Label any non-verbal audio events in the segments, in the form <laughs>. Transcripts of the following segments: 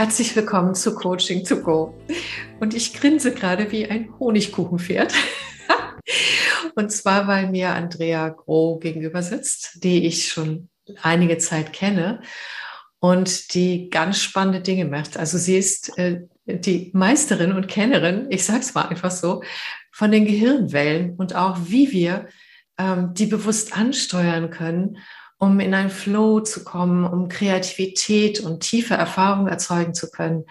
Herzlich willkommen zu Coaching to Go. Und ich grinse gerade wie ein Honigkuchenpferd. <laughs> Und zwar, weil mir Andrea Groh gegenüber sitzt, die ich schon einige Zeit kenne und die ganz spannende Dinge macht. Also sie ist äh, die Meisterin und Kennerin, ich sage es mal einfach so, von den Gehirnwellen und auch wie wir ähm, die bewusst ansteuern können um in einen Flow zu kommen, um Kreativität und tiefe Erfahrungen erzeugen zu können.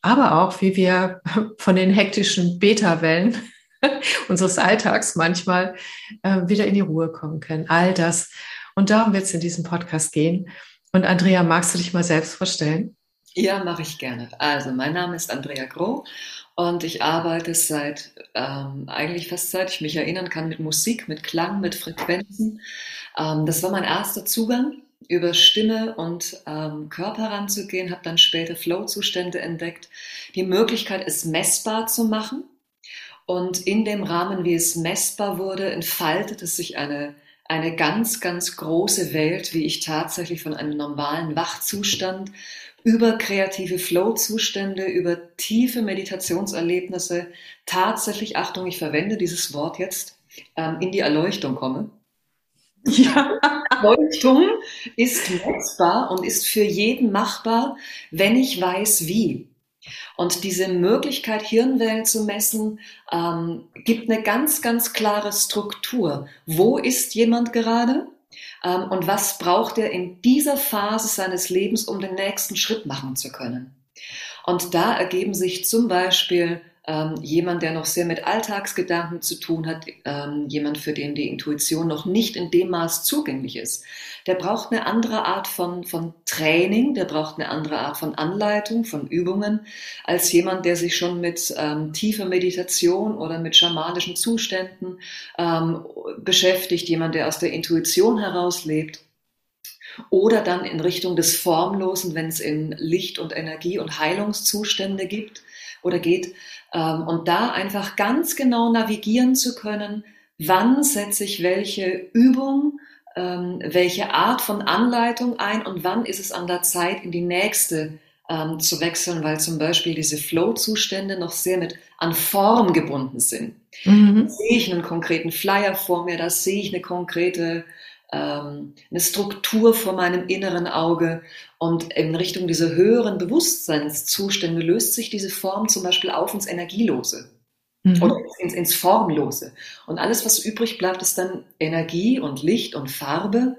Aber auch, wie wir <laughs> von den hektischen Beta-Wellen <laughs> unseres Alltags manchmal äh, wieder in die Ruhe kommen können. All das. Und darum wird es in diesem Podcast gehen. Und Andrea, magst du dich mal selbst vorstellen? Ja, mache ich gerne. Also, mein Name ist Andrea Groh und ich arbeite seit, ähm, eigentlich fast seit ich mich erinnern kann, mit Musik, mit Klang, mit Frequenzen. Ähm, das war mein erster Zugang, über Stimme und ähm, Körper ranzugehen, habe dann später Flow-Zustände entdeckt. Die Möglichkeit, es messbar zu machen. Und in dem Rahmen, wie es messbar wurde, entfaltete sich eine, eine ganz, ganz große Welt, wie ich tatsächlich von einem normalen Wachzustand über kreative Flow-Zustände, über tiefe Meditationserlebnisse tatsächlich, Achtung, ich verwende dieses Wort jetzt, ähm, in die Erleuchtung komme. <laughs> Ja. Leuchtung ist messbar und ist für jeden machbar, wenn ich weiß, wie. Und diese Möglichkeit, Hirnwellen zu messen, ähm, gibt eine ganz, ganz klare Struktur. Wo ist jemand gerade? Ähm, und was braucht er in dieser Phase seines Lebens, um den nächsten Schritt machen zu können? Und da ergeben sich zum Beispiel ähm, jemand, der noch sehr mit Alltagsgedanken zu tun hat, ähm, jemand, für den die Intuition noch nicht in dem Maß zugänglich ist. Der braucht eine andere Art von, von Training, der braucht eine andere Art von Anleitung, von Übungen, als jemand, der sich schon mit ähm, tiefer Meditation oder mit schamanischen Zuständen ähm, beschäftigt, jemand, der aus der Intuition heraus lebt oder dann in Richtung des Formlosen, wenn es in Licht und Energie und Heilungszustände gibt oder geht. Ähm, und da einfach ganz genau navigieren zu können, wann setze ich welche Übung, ähm, welche Art von Anleitung ein und wann ist es an der Zeit, in die nächste ähm, zu wechseln, weil zum Beispiel diese Flow-Zustände noch sehr mit an Form gebunden sind. Mhm. Da sehe ich einen konkreten Flyer vor mir, da sehe ich eine konkrete ähm, eine Struktur vor meinem inneren Auge und in Richtung dieser höheren Bewusstseinszustände löst sich diese Form zum Beispiel auf ins Energielose mhm. oder ins, ins Formlose. Und alles, was übrig bleibt, ist dann Energie und Licht und Farbe.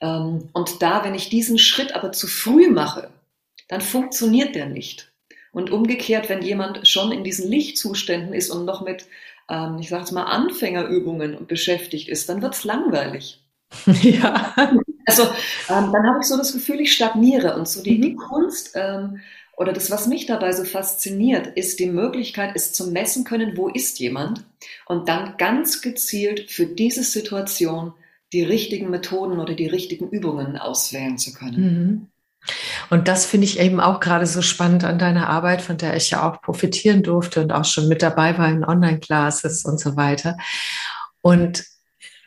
Ähm, und da, wenn ich diesen Schritt aber zu früh mache, dann funktioniert der nicht. Und umgekehrt, wenn jemand schon in diesen Lichtzuständen ist und noch mit, ähm, ich sage mal, Anfängerübungen beschäftigt ist, dann wird's langweilig. <laughs> Ja. Also ähm, dann habe ich so das Gefühl, ich stagniere. Und so die, mhm. die Kunst ähm, oder das, was mich dabei so fasziniert, ist die Möglichkeit, es zu messen können, wo ist jemand und dann ganz gezielt für diese Situation die richtigen Methoden oder die richtigen Übungen auswählen zu können. Mhm. Und das finde ich eben auch gerade so spannend an deiner Arbeit, von der ich ja auch profitieren durfte und auch schon mit dabei war in Online-Classes und so weiter. Und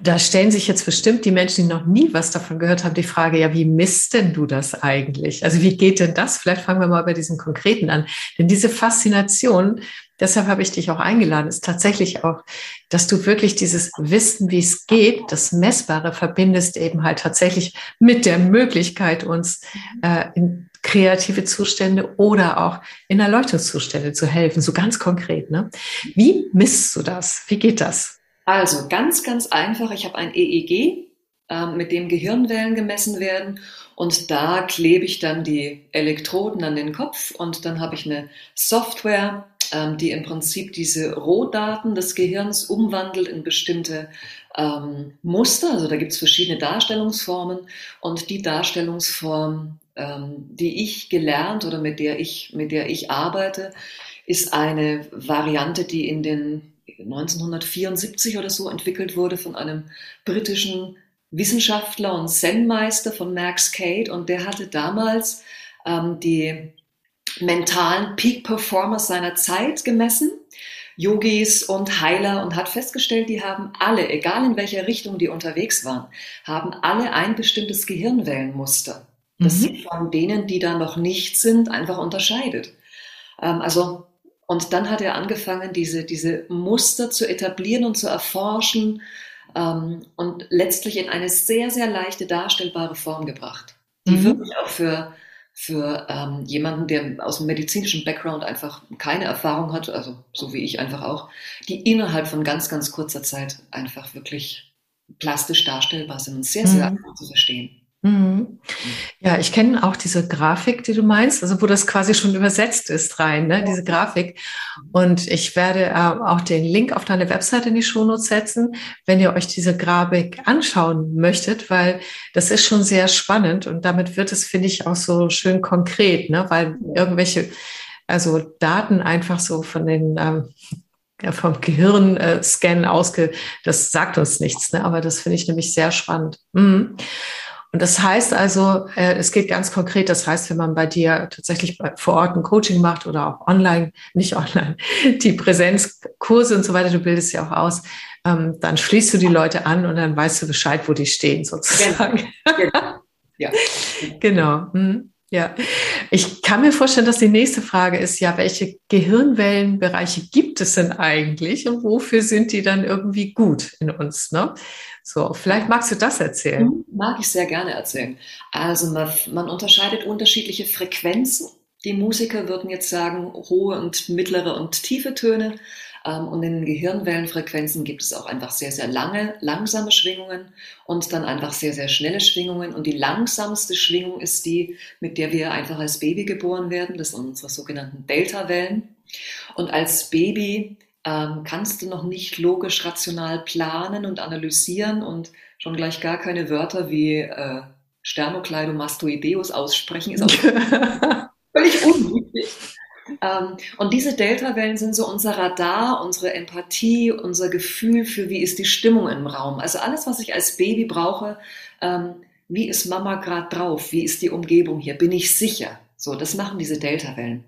da stellen sich jetzt bestimmt die Menschen, die noch nie was davon gehört haben, die Frage, ja, wie misst denn du das eigentlich? Also wie geht denn das? Vielleicht fangen wir mal bei diesem Konkreten an. Denn diese Faszination, deshalb habe ich dich auch eingeladen, ist tatsächlich auch, dass du wirklich dieses Wissen, wie es geht, das Messbare verbindest eben halt tatsächlich mit der Möglichkeit, uns äh, in kreative Zustände oder auch in Erleuchtungszustände zu helfen, so ganz konkret. Ne? Wie misst du das? Wie geht das? Also ganz, ganz einfach. Ich habe ein EEG, äh, mit dem Gehirnwellen gemessen werden. Und da klebe ich dann die Elektroden an den Kopf und dann habe ich eine Software, ähm, die im Prinzip diese Rohdaten des Gehirns umwandelt in bestimmte ähm, Muster. Also da gibt es verschiedene Darstellungsformen und die Darstellungsform, ähm, die ich gelernt oder mit der ich, mit der ich arbeite, ist eine Variante, die in den 1974 oder so entwickelt wurde von einem britischen Wissenschaftler und Zen-Meister von Max Cade und der hatte damals ähm, die mentalen Peak Performer seiner Zeit gemessen, Yogis und Heiler und hat festgestellt, die haben alle, egal in welcher Richtung die unterwegs waren, haben alle ein bestimmtes Gehirnwellenmuster. das mhm. sie von denen, die da noch nicht sind, einfach unterscheidet. Ähm, also, und dann hat er angefangen, diese, diese Muster zu etablieren und zu erforschen ähm, und letztlich in eine sehr, sehr leichte darstellbare Form gebracht, die mhm. wirklich auch für für ähm, jemanden, der aus dem medizinischen Background einfach keine Erfahrung hat, also so wie ich einfach auch, die innerhalb von ganz, ganz kurzer Zeit einfach wirklich plastisch darstellbar sind und sehr, sehr mhm. einfach zu verstehen. Mhm. Ja, ich kenne auch diese Grafik, die du meinst, also wo das quasi schon übersetzt ist rein, ne? diese Grafik. Und ich werde äh, auch den Link auf deine Website in die Shownotes setzen, wenn ihr euch diese Grafik anschauen möchtet, weil das ist schon sehr spannend und damit wird es, finde ich, auch so schön konkret, ne? weil irgendwelche, also Daten einfach so von den ähm, vom Gehirnscan äh, ausge, das sagt uns nichts, ne? aber das finde ich nämlich sehr spannend. Mhm. Und das heißt also, äh, es geht ganz konkret, das heißt, wenn man bei dir tatsächlich vor Ort ein Coaching macht oder auch online, <laughs> nicht online, die Präsenzkurse und so weiter, du bildest ja auch aus, ähm, dann schließt du die Leute an und dann weißt du Bescheid, wo die stehen sozusagen. Genau. <laughs> Ja. genau. Mhm. Ja, ich kann mir vorstellen, dass die nächste Frage ist, ja, welche Gehirnwellenbereiche gibt es denn eigentlich und wofür sind die dann irgendwie gut in uns? Ne? So, vielleicht magst du das erzählen. Mhm, mag ich sehr gerne erzählen. Also man, man unterscheidet unterschiedliche Frequenzen. Die Musiker würden jetzt sagen, hohe und mittlere und tiefe Töne. Ähm, und in den Gehirnwellenfrequenzen gibt es auch einfach sehr, sehr lange, langsame Schwingungen und dann einfach sehr, sehr schnelle Schwingungen. Und die langsamste Schwingung ist die, mit der wir einfach als Baby geboren werden. Das sind unsere sogenannten Delta-Wellen. Und als Baby ähm, kannst du noch nicht logisch rational planen und analysieren und schon gleich gar keine Wörter wie äh, Sternocleidomastoideus aussprechen, ist auch <laughs> völlig unwichtig. Ähm, und diese Delta-Wellen sind so unser Radar, unsere Empathie, unser Gefühl für, wie ist die Stimmung im Raum. Also alles, was ich als Baby brauche, ähm, wie ist Mama gerade drauf? Wie ist die Umgebung hier? Bin ich sicher? So, das machen diese Delta-Wellen.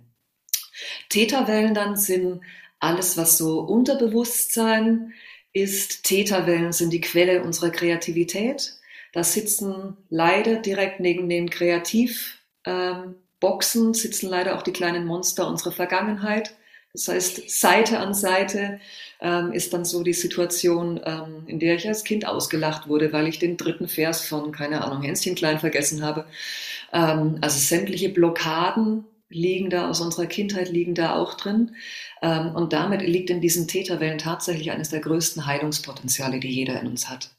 Theta-Wellen dann sind alles, was so Unterbewusstsein ist. Theta-Wellen sind die Quelle unserer Kreativität. Da sitzen leider direkt neben den Kreativ- ähm, Boxen sitzen leider auch die kleinen Monster unserer Vergangenheit. Das heißt, Seite an Seite ähm, ist dann so die Situation, ähm, in der ich als Kind ausgelacht wurde, weil ich den dritten Vers von, keine Ahnung, Hänschen klein vergessen habe. Ähm, also sämtliche Blockaden liegen da aus unserer Kindheit, liegen da auch drin. Ähm, und damit liegt in diesen Täterwellen tatsächlich eines der größten Heilungspotenziale, die jeder in uns hat.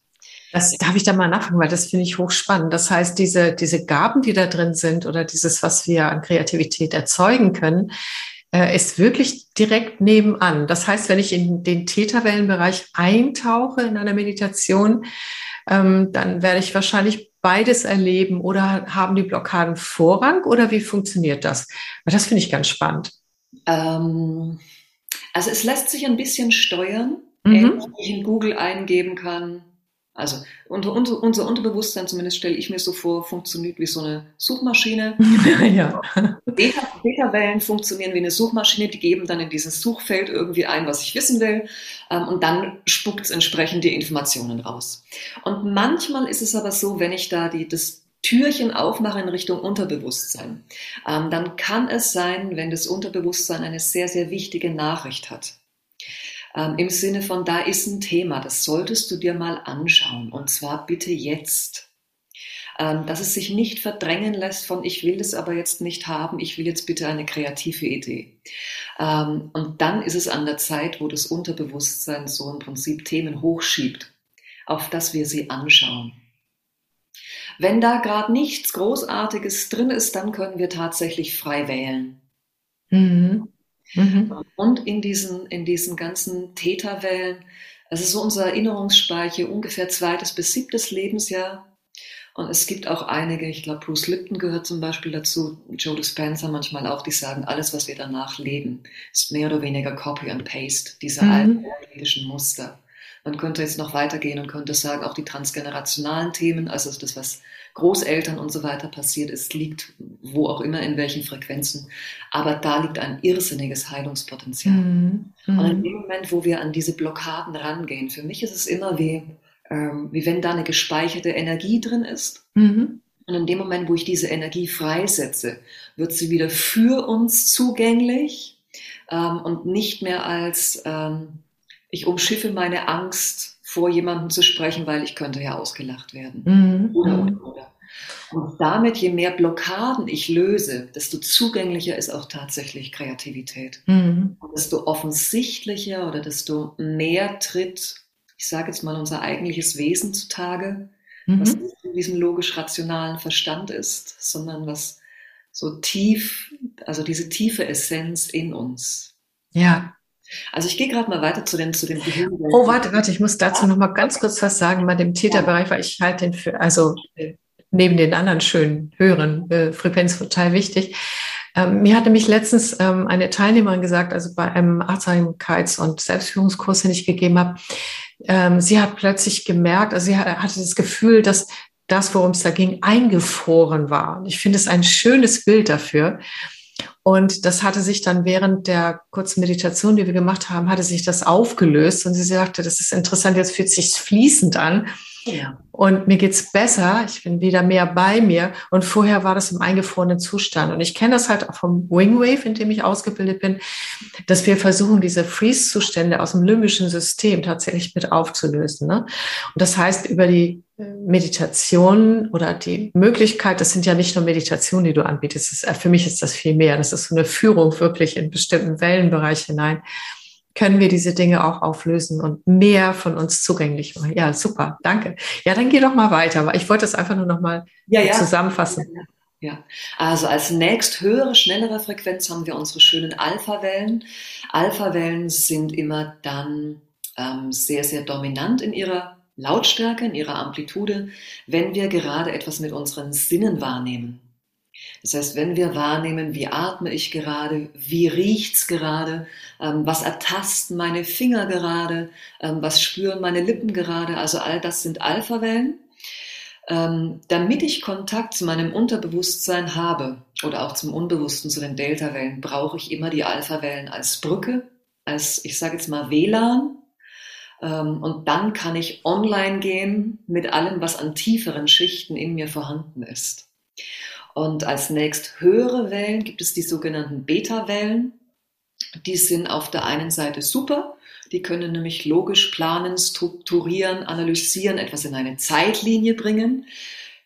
Das darf ich da mal nachfragen, weil das finde ich hochspannend. Das heißt, diese, diese Gaben, die da drin sind oder dieses, was wir an Kreativität erzeugen können, äh, ist wirklich direkt nebenan. Das heißt, wenn ich in den Täterwellenbereich eintauche in einer Meditation, ähm, dann werde ich wahrscheinlich beides erleben oder haben die Blockaden Vorrang oder wie funktioniert das? Weil das finde ich ganz spannend. Ähm, also es lässt sich ein bisschen steuern, mhm. wenn ich in Google eingeben kann, also unser, unser, unser Unterbewusstsein, zumindest stelle ich mir so vor, funktioniert wie so eine Suchmaschine. <laughs> ja. Beta-Wellen funktionieren wie eine Suchmaschine, die geben dann in dieses Suchfeld irgendwie ein, was ich wissen will, ähm, und dann spuckt es entsprechend die Informationen raus. Und manchmal ist es aber so, wenn ich da die, das Türchen aufmache in Richtung Unterbewusstsein, ähm, dann kann es sein, wenn das Unterbewusstsein eine sehr, sehr wichtige Nachricht hat ähm, im Sinne von, da ist ein Thema, das solltest du dir mal anschauen und zwar bitte jetzt. Ähm, dass es sich nicht verdrängen lässt von, ich will das aber jetzt nicht haben, ich will jetzt bitte eine kreative Idee. Ähm, und dann ist es an der Zeit, wo das Unterbewusstsein so im Prinzip Themen hochschiebt, auf das wir sie anschauen. Wenn da gerade nichts Großartiges drin ist, dann können wir tatsächlich frei wählen. Mhm. Mhm. Und in diesen, in diesen ganzen Täterwellen, es ist so unser Erinnerungsspeicher, ungefähr zweites bis siebtes Lebensjahr. Und es gibt auch einige, ich glaube, Bruce Lipton gehört zum Beispiel dazu, Joe Dispenza manchmal auch, die sagen, alles, was wir danach leben, ist mehr oder weniger Copy and Paste dieser mhm. alten ayurvedischen Muster. Man könnte jetzt noch weitergehen und könnte sagen, auch die transgenerationalen Themen, also das, was Großeltern und so weiter passiert ist, liegt wo auch immer, in welchen Frequenzen. Aber da liegt ein irrsinniges Heilungspotenzial. Mhm. Und in mhm. dem Moment, wo wir an diese Blockaden rangehen, für mich ist es immer wie, ähm, wie wenn da eine gespeicherte Energie drin ist. Mhm. Und in dem Moment, wo ich diese Energie freisetze, wird sie wieder für uns zugänglich ähm, und nicht mehr als ähm, ich umschiffe meine Angst, vor jemandem zu sprechen, weil ich könnte ja ausgelacht werden. Mhm. Oder, oder, oder. Und damit, je mehr Blockaden ich löse, desto zugänglicher ist auch tatsächlich Kreativität. Mhm. Und desto offensichtlicher oder desto mehr tritt, ich sage jetzt mal, unser eigentliches Wesen zutage, mhm. was nicht in diesem logisch-rationalen Verstand ist, sondern was so tief, also diese tiefe Essenz in uns. Ja. Also ich gehe gerade mal weiter zu den zu Gehirn Oh, warte, warte, ich muss dazu noch mal ganz kurz was sagen bei dem Täterbereich, weil ich halte den für, also äh, neben den anderen schönen höheren äh, Frequenzen total wichtig. Ähm, mir hatte mich letztens ähm, eine Teilnehmerin gesagt, also bei einem Achtsamkeits- und Selbstführungskurs, den ich gegeben habe, ähm, sie hat plötzlich gemerkt, also sie hatte das Gefühl, dass das, worum es da ging, eingefroren war. Ich finde es ein schönes Bild dafür. Und das hatte sich dann während der kurzen Meditation, die wir gemacht haben, hatte sich das aufgelöst. Und sie sagte, das ist interessant, jetzt fühlt sich fließend an. Ja. Und mir geht's besser, ich bin wieder mehr bei mir. Und vorher war das im eingefrorenen Zustand. Und ich kenne das halt auch vom Wingwave, in dem ich ausgebildet bin, dass wir versuchen, diese Freeze-Zustände aus dem limbischen System tatsächlich mit aufzulösen. Ne? Und das heißt, über die Meditation oder die Möglichkeit, das sind ja nicht nur Meditationen, die du anbietest. Ist, für mich ist das viel mehr. Das ist so eine Führung wirklich in bestimmten Wellenbereich hinein können wir diese Dinge auch auflösen und mehr von uns zugänglich machen. Ja, super, danke. Ja, dann geh doch mal weiter. Ich wollte das einfach nur noch mal ja, ja. zusammenfassen. Ja, also als nächst höhere, schnellere Frequenz haben wir unsere schönen Alpha-Wellen. Alpha-Wellen sind immer dann ähm, sehr, sehr dominant in ihrer Lautstärke, in ihrer Amplitude, wenn wir gerade etwas mit unseren Sinnen wahrnehmen. Das heißt, wenn wir wahrnehmen, wie atme ich gerade, wie riecht's gerade, ähm, was ertasten meine Finger gerade, ähm, was spüren meine Lippen gerade, also all das sind Alpha-Wellen. Ähm, damit ich Kontakt zu meinem Unterbewusstsein habe oder auch zum Unbewussten, zu den Delta-Wellen, brauche ich immer die Alpha-Wellen als Brücke, als, ich sage jetzt mal, WLAN. Ähm, und dann kann ich online gehen mit allem, was an tieferen Schichten in mir vorhanden ist. Und als nächst höhere Wellen gibt es die sogenannten Beta-Wellen. Die sind auf der einen Seite super. Die können nämlich logisch planen, strukturieren, analysieren, etwas in eine Zeitlinie bringen.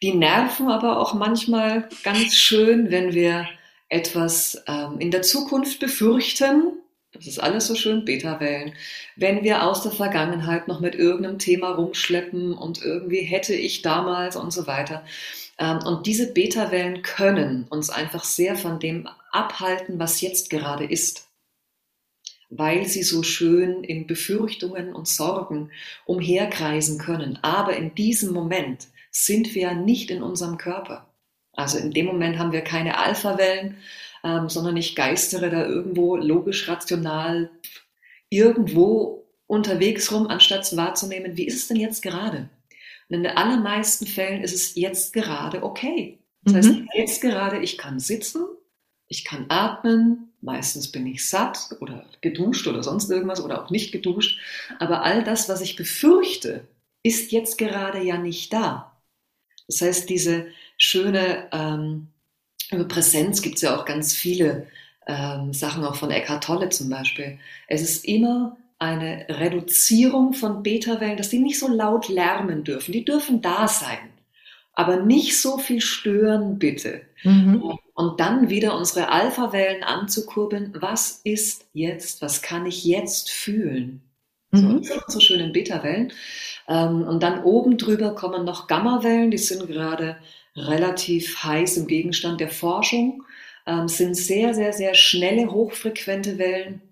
Die nerven aber auch manchmal ganz schön, wenn wir etwas ähm, in der Zukunft befürchten. Das ist alles so schön Beta-Wellen. Wenn wir aus der Vergangenheit noch mit irgendeinem Thema rumschleppen und irgendwie hätte ich damals und so weiter. Ähm, und diese Beta-Wellen können uns einfach sehr von dem abhalten, was jetzt gerade ist, weil sie so schön in Befürchtungen und Sorgen umherkreisen können. Aber in diesem Moment sind wir nicht in unserem Körper. Also in dem Moment haben wir keine Alpha-Wellen, ähm, sondern ich geistere da irgendwo logisch, rational irgendwo unterwegs rum, anstatt wahrzunehmen, wie ist es denn jetzt gerade? Und in den allermeisten Fällen ist es jetzt gerade okay. Das heißt, mhm. jetzt gerade, ich kann sitzen, ich kann atmen, meistens bin ich satt oder geduscht oder sonst irgendwas oder auch nicht geduscht. Aber all das, was ich befürchte, ist jetzt gerade ja nicht da. Das heißt, diese schöne, ähm, über Präsenz gibt es ja auch ganz viele ähm, Sachen, auch von Eckhart Tolle zum Beispiel. Es ist immer eine Reduzierung von Beta-Wellen, dass die nicht so laut lärmen dürfen. Die dürfen da sein, aber nicht so viel stören, bitte. Mhm. Und dann wieder unsere Alpha-Wellen anzukurbeln. Was ist jetzt? Was kann ich jetzt fühlen? Mhm. So, so schönen Beta-Wellen. Ähm, und dann oben drüber kommen noch Gamma-Wellen, die sind gerade relativ heiß im Gegenstand der Forschung, ähm, sind sehr, sehr, sehr schnelle, hochfrequente Wellen,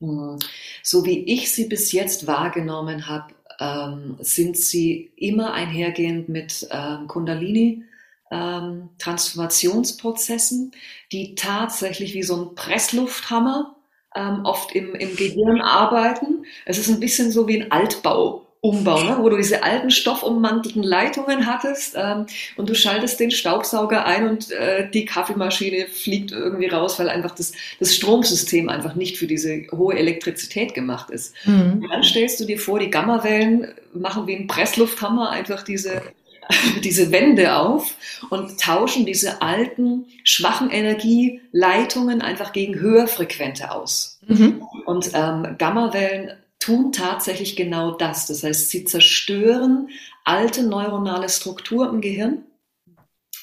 hm. So wie ich sie bis jetzt wahrgenommen habe, ähm, sind sie immer einhergehend mit ähm, Kundalini. Ähm, Transformationsprozessen, die tatsächlich wie so ein Presslufthammer ähm, oft im, im Gehirn arbeiten. Es ist ein bisschen so wie ein Altbau. Umbau, ne? wo du diese alten stoffummantelten Leitungen hattest ähm, und du schaltest den Staubsauger ein und äh, die Kaffeemaschine fliegt irgendwie raus, weil einfach das, das Stromsystem einfach nicht für diese hohe Elektrizität gemacht ist. Mhm. Dann stellst du dir vor, die Gammawellen machen wie ein Presslufthammer einfach diese <laughs> diese Wände auf und tauschen diese alten, schwachen Energieleitungen einfach gegen höherfrequente aus. Mhm. Und ähm, Gammawellen tun tatsächlich genau das. Das heißt, sie zerstören alte neuronale Struktur im Gehirn,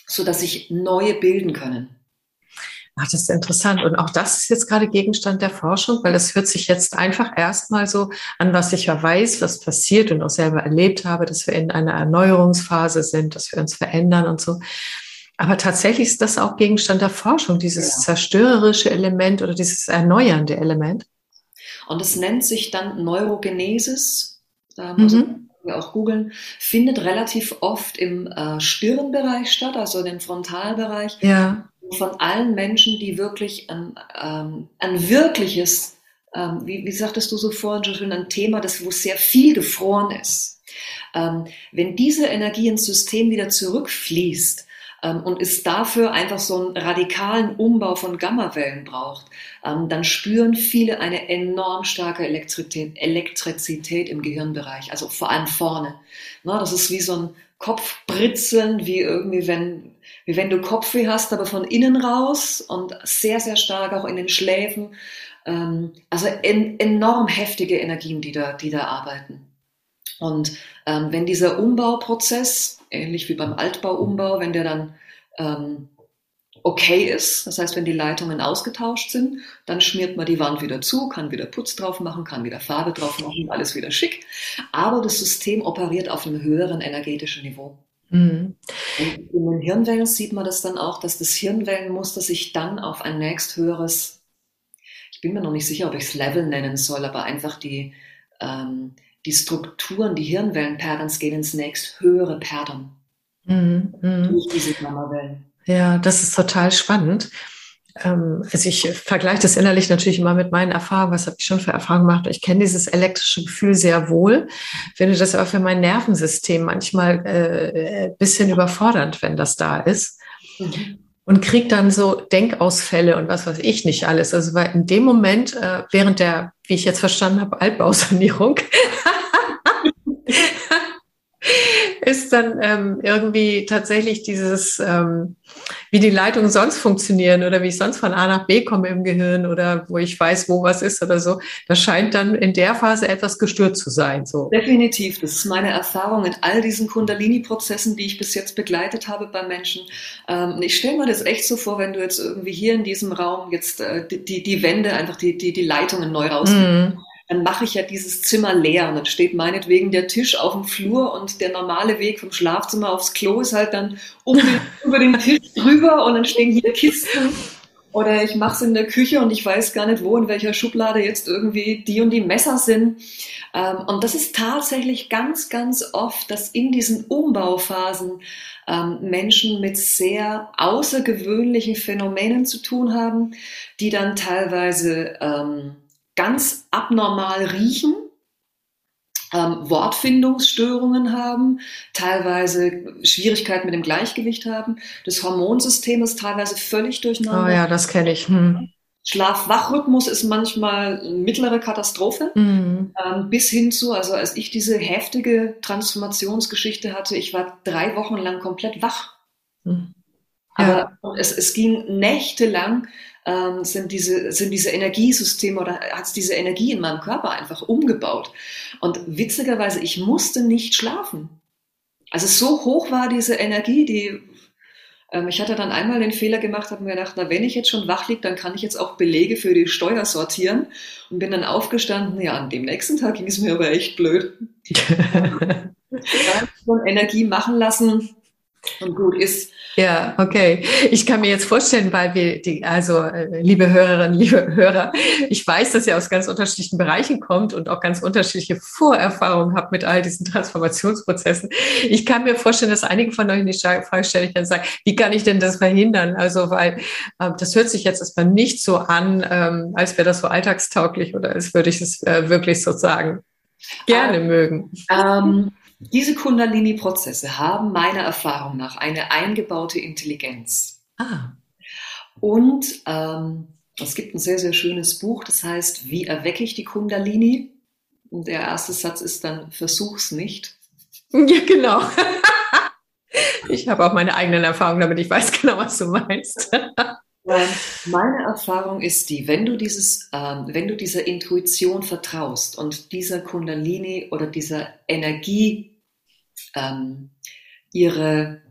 sodass sich neue bilden können. Ach, das ist interessant. Und auch das ist jetzt gerade Gegenstand der Forschung, weil das hört sich jetzt einfach erstmal so an, was ich ja weiß, was passiert und auch selber erlebt habe, dass wir in einer Erneuerungsphase sind, dass wir uns verändern und so. Aber tatsächlich ist das auch Gegenstand der Forschung, dieses ja. zerstörerische Element oder dieses erneuernde Element. Und es nennt sich dann Neurogenesis. Da muss mhm. wir auch googeln, findet relativ oft im äh, Stirnbereich statt, also im Frontalbereich. Ja von allen Menschen, die wirklich ein, ähm, ein wirkliches, ähm, wie, wie sagtest du so vorhin schon schön, ein Thema, das, wo sehr viel gefroren ist. Ähm, wenn diese Energie ins System wieder zurückfließt, und es dafür einfach so einen radikalen Umbau von Gammawellen braucht, ähm, dann spüren viele eine enorm starke Elektrizität, im Gehirnbereich, also vor allem vorne. Na, das ist wie so ein Kopfbritzeln, wie irgendwie, wenn, wie wenn du Kopfweh hast, aber von innen raus und sehr, sehr stark auch in den Schläfen. Ähm, also en, enorm heftige Energien, die da, die da arbeiten. Und ähm, wenn dieser Umbauprozess, ähnlich wie beim Altbauumbau, wenn der dann ähm, okay ist, das heißt, wenn die Leitungen ausgetauscht sind, dann schmiert man die Wand wieder zu, kann wieder Putz drauf machen, kann wieder Farbe drauf machen, alles wieder schick. Aber das System operiert auf einem höheren energetischen Niveau. Mhm. Und in den Hirnwellen sieht man das dann auch, dass das Hirnwellenmuster sich dann auf ein nächsthöheres, ich bin mir noch nicht sicher, ob ich es Level nennen soll, aber einfach die, ähm, die Strukturen, die Hirnwellenpatterns gehen ins nächsthöhere Pattern. Mhm. Mhm. Durch diese. Ja, das ist total spannend. Ähm, also ich vergleiche das innerlich natürlich immer mit meinen Erfahrungen. Was habe ich schon für Erfahrungen gemacht? Ich kenne dieses elektrische Gefühl sehr wohl, finde das aber für mein Nervensystem manchmal äh, ein bisschen überfordernd, wenn das da ist. Mhm. Und kriege dann so Denkausfälle und was weiß ich nicht alles. Also weil in dem Moment, äh, während der, wie ich jetzt verstanden habe, Altbausanierung, <laughs> <laughs> ist dann ähm, irgendwie tatsächlich dieses, ähm, wie die Leitungen sonst funktionieren oder wie ich sonst von A nach B komme im Gehirn oder wo ich weiß, wo was ist oder so. Das scheint dann in der Phase etwas gestört zu sein. So. Definitiv. Das ist meine Erfahrung in all diesen Kundalini-Prozessen, die ich bis jetzt begleitet habe bei Menschen. Ähm, ich stelle mir das echt so vor, wenn du jetzt irgendwie hier in diesem Raum jetzt äh, die, die Wände, einfach die, die, die Leitungen neu rausnehmen. Mm dann mache ich ja dieses Zimmer leer und dann steht meinetwegen der Tisch auf dem Flur und der normale Weg vom Schlafzimmer aufs Klo ist halt dann um den, <laughs> über den Tisch drüber und dann stehen hier Kisten oder ich mache es in der Küche und ich weiß gar nicht, wo in welcher Schublade jetzt irgendwie die und die Messer sind. Ähm, und das ist tatsächlich ganz, ganz oft, dass in diesen Umbauphasen ähm, Menschen mit sehr außergewöhnlichen Phänomenen zu tun haben, die dann teilweise ähm, ganz abnormal riechen, ähm, Wortfindungsstörungen haben, teilweise Schwierigkeiten mit dem Gleichgewicht haben. Das Hormonsystem ist teilweise völlig durcheinander. Oh ja, das kenne ich. Hm. Schlaf-Wach-Rhythmus ist manchmal eine mittlere Katastrophe. Mhm. Ähm, bis hin zu, also als ich diese heftige Transformationsgeschichte hatte, ich war drei Wochen lang komplett wach. Mhm. Ja. Aber es, es ging nächtelang ähm, sind, diese, sind diese Energiesysteme oder hat es diese Energie in meinem Körper einfach umgebaut. Und witzigerweise, ich musste nicht schlafen. Also so hoch war diese Energie, die ähm, ich hatte dann einmal den Fehler gemacht, habe mir gedacht, na, wenn ich jetzt schon wach liege, dann kann ich jetzt auch Belege für die Steuer sortieren und bin dann aufgestanden. Ja, an dem nächsten Tag ging es mir aber echt blöd. <laughs> von Energie machen lassen und gut ist. Ja, okay. Ich kann mir jetzt vorstellen, weil wir die, also äh, liebe Hörerinnen, liebe Hörer, ich weiß, dass ihr aus ganz unterschiedlichen Bereichen kommt und auch ganz unterschiedliche Vorerfahrungen habt mit all diesen Transformationsprozessen. Ich kann mir vorstellen, dass einige von euch in die Frage stellen, ich dann sagen, wie kann ich denn das verhindern? Also, weil äh, das hört sich jetzt erstmal nicht so an, ähm, als wäre das so alltagstauglich oder als würde ich es äh, wirklich sozusagen gerne ähm, mögen. Ähm, diese Kundalini-Prozesse haben meiner Erfahrung nach eine eingebaute Intelligenz. Ah. Und ähm, es gibt ein sehr, sehr schönes Buch, das heißt, wie erwecke ich die Kundalini? Und der erste Satz ist dann, versuch's nicht. Ja, genau. <laughs> Ich habe auch meine eigenen Erfahrungen damit, ich weiß genau, was du meinst. <laughs> Meine Erfahrung ist die, wenn du dieses, ähm, wenn du dieser Intuition vertraust und dieser Kundalini oder dieser Energie ähm, ihre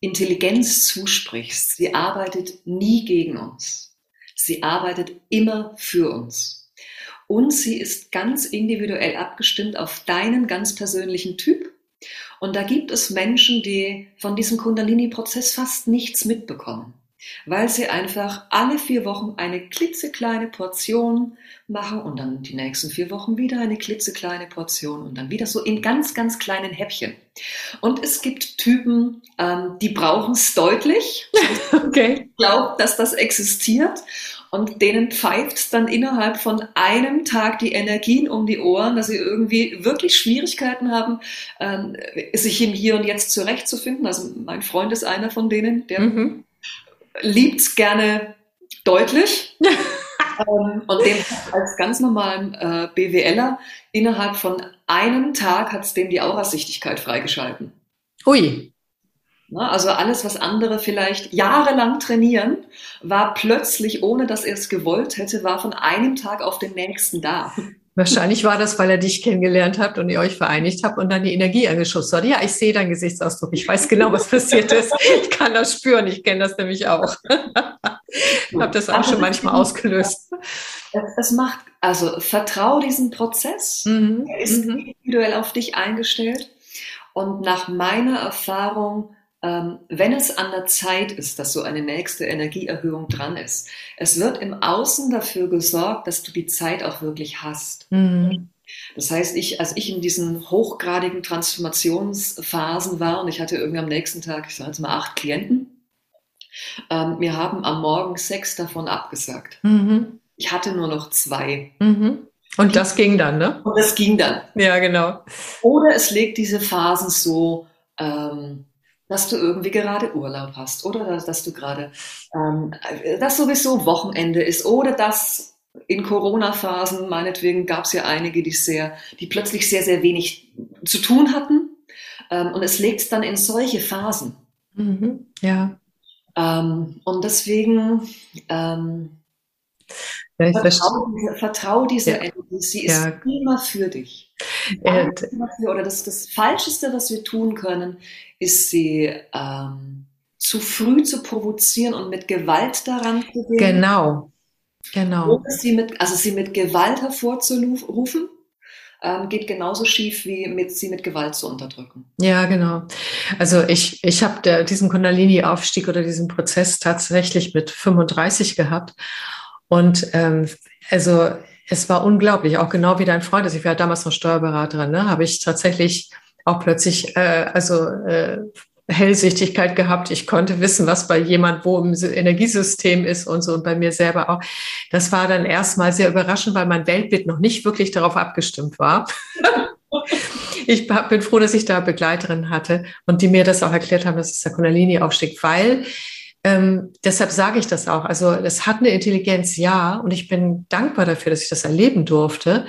Intelligenz zusprichst, sie arbeitet nie gegen uns. Sie arbeitet immer für uns. Und sie ist ganz individuell abgestimmt auf deinen ganz persönlichen Typ. Und da gibt es Menschen, die von diesem Kundalini-Prozess fast nichts mitbekommen weil sie einfach alle vier Wochen eine klitzekleine Portion machen und dann die nächsten vier Wochen wieder eine klitzekleine Portion und dann wieder so in ganz, ganz kleinen Häppchen. Und es gibt Typen, ähm, die brauchen es deutlich. <laughs> Okay. Glaubt, dass das existiert. Und denen pfeift dann innerhalb von einem Tag die Energien um die Ohren, dass sie irgendwie wirklich Schwierigkeiten haben, ähm, sich im Hier und Jetzt zurechtzufinden. Also mein Freund ist einer von denen, der mhm liebt gerne deutlich. <laughs> ähm, und dem als ganz normalen äh, BWLer innerhalb von einem Tag hat es dem die Aurasichtigkeit freigeschalten. Hui. Na, also alles, was andere vielleicht jahrelang trainieren, war plötzlich, ohne dass er es gewollt hätte, war von einem Tag auf den nächsten da. Wahrscheinlich war das, weil er dich kennengelernt habt und ihr euch vereinigt habt und dann die Energie angeschossen hat. Ja, ich sehe deinen Gesichtsausdruck. Ich weiß genau, was passiert ist. Ich kann das spüren. Ich kenne das nämlich auch. <laughs> ich habe das auch schon manchmal ausgelöst. Es macht, also vertrau diesen Prozess. Mhm. Er ist mhm. individuell auf dich eingestellt. Und nach meiner Erfahrung wenn es an der Zeit ist, dass so eine nächste Energieerhöhung dran ist. Es wird im Außen dafür gesorgt, dass du die Zeit auch wirklich hast. Mhm. Das heißt, ich, als ich in diesen hochgradigen Transformationsphasen war und ich hatte irgendwie am nächsten Tag, ich sage jetzt mal acht Klienten, ähm, mir haben am Morgen sechs davon abgesagt. Mhm. Ich hatte nur noch zwei. Mhm. Und das ging dann, ne? Und das ging dann. Ja, genau. Oder es legt diese Phasen so, ähm, dass du irgendwie gerade Urlaub hast oder dass, dass du gerade, ähm, dass sowieso Wochenende ist oder dass in Corona-Phasen, meinetwegen gab es ja einige, die sehr, die plötzlich sehr, sehr wenig zu tun hatten. Ähm, und es legt dann in solche Phasen. Mhm, ja. Ähm, und deswegen ähm, ja, vertrau, diese, vertrau dieser ja. Energie, sie ist ja. immer für dich. Ja. Oder das, das Falscheste, was wir tun können, ist sie ähm, zu früh zu provozieren und mit Gewalt daran zu gehen. Genau, genau. Oder sie mit, also sie mit Gewalt hervorzurufen, ähm, geht genauso schief wie mit sie mit Gewalt zu unterdrücken. Ja, genau. Also ich, ich habe diesen Kundalini-Aufstieg oder diesen Prozess tatsächlich mit 35 gehabt. Und ähm, also es war unglaublich, auch genau wie dein Freund ist. Ich war damals noch Steuerberaterin, ne? habe ich tatsächlich auch plötzlich äh, also äh, Hellsichtigkeit gehabt. Ich konnte wissen, was bei jemand wo im Energiesystem ist und so und bei mir selber auch. Das war dann erstmal sehr überraschend, weil mein Weltbild noch nicht wirklich darauf abgestimmt war. <laughs> ich bin froh, dass ich da Begleiterin hatte und die mir das auch erklärt haben, dass es der Kundalini-Aufstieg, weil ähm, deshalb sage ich das auch. Also es hat eine Intelligenz, ja, und ich bin dankbar dafür, dass ich das erleben durfte.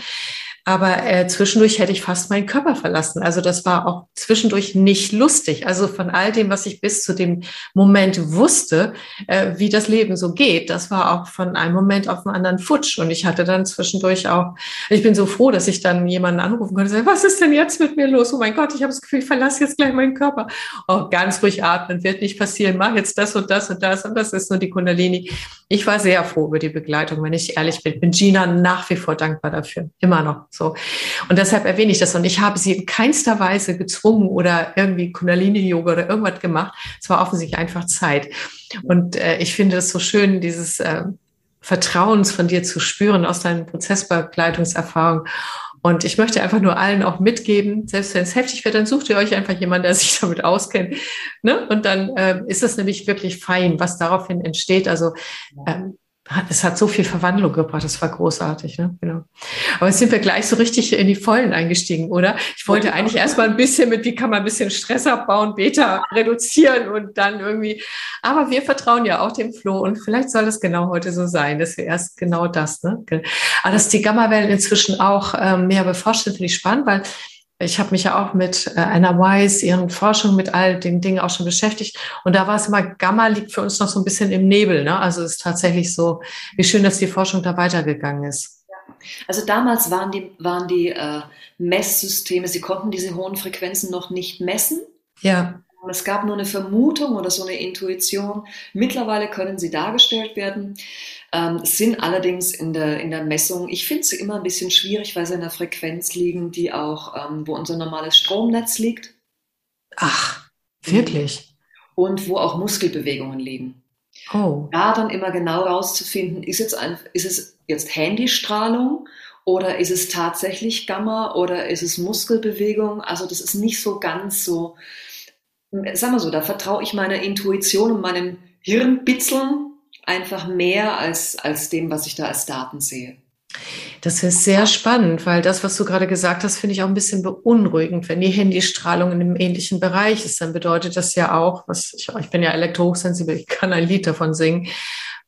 Aber äh, zwischendurch hätte ich fast meinen Körper verlassen. Also das war auch zwischendurch nicht lustig. Also von all dem, was ich bis zu dem Moment wusste, äh, wie das Leben so geht, das war auch von einem Moment auf den anderen futsch. Und ich hatte dann zwischendurch auch, ich bin so froh, dass ich dann jemanden anrufen konnte und sagen, was ist denn jetzt mit mir los? Oh mein Gott, ich habe das Gefühl, ich verlasse jetzt gleich meinen Körper. Oh, ganz ruhig atmen, wird nicht passieren. Mach jetzt das und das und das. Und das ist nur die Kundalini. Ich war sehr froh über die Begleitung, wenn ich ehrlich bin. Bin Gina nach wie vor dankbar dafür. Immer noch. So. Und deshalb erwähne ich das. Und ich habe sie in keinster Weise gezwungen oder irgendwie Kundalini-Yoga oder irgendwas gemacht. Es war offensichtlich einfach Zeit. Und äh, ich finde es so schön, dieses äh, Vertrauens von dir zu spüren aus deinen Prozessbegleitungserfahrungen. Und ich möchte einfach nur allen auch mitgeben, selbst wenn es heftig wird, dann sucht ihr euch einfach jemanden, der <laughs> sich damit auskennt. Ne? Und dann äh, ist es nämlich wirklich fein, was daraufhin entsteht. Also ähm, es hat so viel Verwandlung gebracht, das war großartig, ne? Genau. Aber jetzt sind wir gleich so richtig in die Vollen eingestiegen, oder? Ich wollte eigentlich erstmal ein bisschen mit, wie kann man ein bisschen Stress abbauen, Beta reduzieren und dann irgendwie. Aber wir vertrauen ja auch dem Floh und vielleicht soll es genau heute so sein, dass wir erst genau das, ne? Aber dass die Gammawellen inzwischen auch ähm, mehr beforscht sind, finde ich spannend, weil ich habe mich ja auch mit äh, Anna Weiss, ihren Forschungen mit all den Dingen auch schon beschäftigt. Und da war es immer, Gamma liegt für uns noch so ein bisschen im Nebel. Ne? Also es ist tatsächlich so, wie schön, dass die Forschung da weitergegangen ist. Also damals waren die, waren die äh, Messsysteme, sie konnten diese hohen Frequenzen noch nicht messen. Ja. Es gab nur eine Vermutung oder so eine Intuition. Mittlerweile können sie dargestellt werden, ähm, sind allerdings in der, in der Messung, ich finde sie immer ein bisschen schwierig, weil sie in der Frequenz liegen, die auch, ähm, wo unser normales Stromnetz liegt. Ach, wirklich? Und wo auch Muskelbewegungen liegen. Oh. Da dann immer genau rauszufinden, ist, jetzt ein, ist es jetzt Handystrahlung oder ist es tatsächlich Gamma oder ist es Muskelbewegung? Also das ist nicht so ganz so sag mal so, da vertraue ich meiner Intuition und meinem Hirnbitzeln einfach mehr als, als dem, was ich da als Daten sehe. Das ist sehr spannend, weil das, was du gerade gesagt hast, finde ich auch ein bisschen beunruhigend. Wenn die Handystrahlung in einem ähnlichen Bereich ist, dann bedeutet das ja auch, was ich, ich bin ja elektrohochsensibel, ich kann ein Lied davon singen,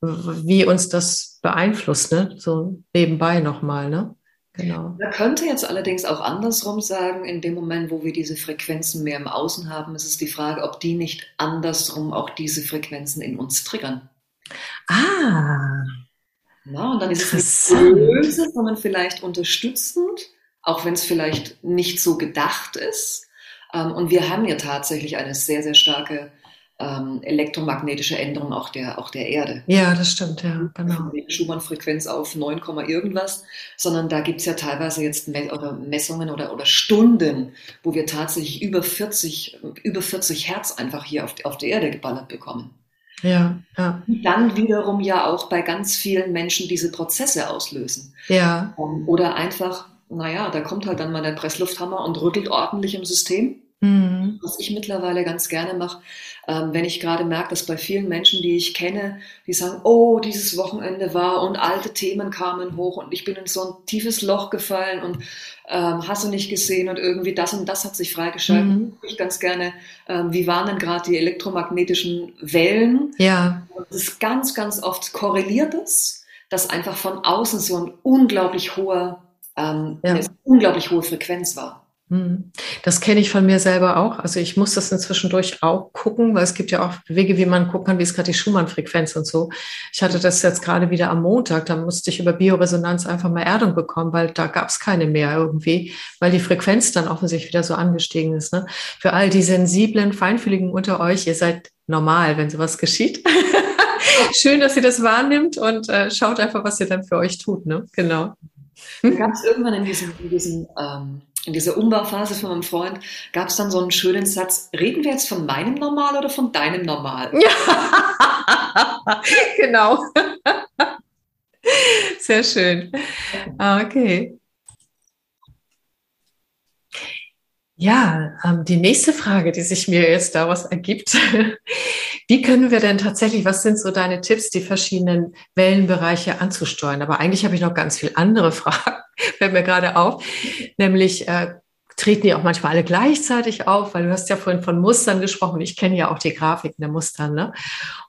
wie uns das beeinflusst, ne? So nebenbei nochmal, ne? Genau. Man könnte jetzt allerdings auch andersrum sagen, in dem Moment, wo wir diese Frequenzen mehr im Außen haben, ist es die Frage, ob die nicht andersrum auch diese Frequenzen in uns triggern. Ah. Na, und dann ist es nicht böse, sondern vielleicht unterstützend, auch wenn es vielleicht nicht so gedacht ist. Ähm, und wir haben ja tatsächlich eine sehr, sehr starke ähm, elektromagnetische Änderung auch der, auch der Erde. Ja, das stimmt, ja, genau. Schumann-Frequenz auf 9, irgendwas, sondern da gibt es ja teilweise jetzt Messungen oder, oder Stunden, wo wir tatsächlich über 40, über 40 Hertz einfach hier auf, auf der Erde geballert bekommen. Ja, ja. Die dann wiederum ja auch bei ganz vielen Menschen diese Prozesse auslösen. Ja. Ähm, oder einfach, naja, da kommt halt dann mal der Presslufthammer und rüttelt ordentlich im System. Mhm. Was ich mittlerweile ganz gerne mache, ähm, wenn ich gerade merke, dass bei vielen Menschen, die ich kenne, die sagen, oh, dieses Wochenende war und alte Themen kamen hoch und ich bin in so ein tiefes Loch gefallen und ähm, hast du nicht gesehen und irgendwie das und das hat sich freigeschaltet. Mhm. Ich ganz gerne, ähm, wie waren denn gerade die elektromagnetischen Wellen? Ja. Das ist ganz, ganz oft korreliert es, dass einfach von außen so ein unglaublich hoher, ähm, ja. eine unglaublich hohe Frequenz war. Hm. Das kenne ich von mir selber auch. Also ich muss das inzwischen durch auch gucken, weil es gibt ja auch Wege, wie man gucken kann, wie ist gerade die Schumann-Frequenz und so. Ich hatte das jetzt gerade wieder am Montag, da musste ich über Bioresonanz einfach mal Erdung bekommen, weil da gab es keine mehr irgendwie, weil die Frequenz dann offensichtlich wieder so angestiegen ist. Ne? Für all die sensiblen, feinfühligen unter euch, ihr seid normal, wenn sowas geschieht. <laughs> Schön, dass ihr das wahrnimmt und äh, schaut einfach, was ihr dann für euch tut. Ne? Genau. Gab es irgendwann in diesem, in diesem ähm in dieser Umbauphase von meinem Freund gab es dann so einen schönen Satz, reden wir jetzt von meinem Normal oder von deinem Normal? Ja, <laughs> genau. Sehr schön. Ah, okay. Ja, ähm, die nächste Frage, die sich mir jetzt daraus ergibt, wie können wir denn tatsächlich, was sind so deine Tipps, die verschiedenen Wellenbereiche anzusteuern? Aber eigentlich habe ich noch ganz viele andere <laughs> Fragen, fällt mir gerade auf, nämlich äh, treten die auch manchmal alle gleichzeitig auf, weil du hast ja vorhin von Mustern gesprochen. Ich kenne ja auch die Grafiken der Muster. Ne? Und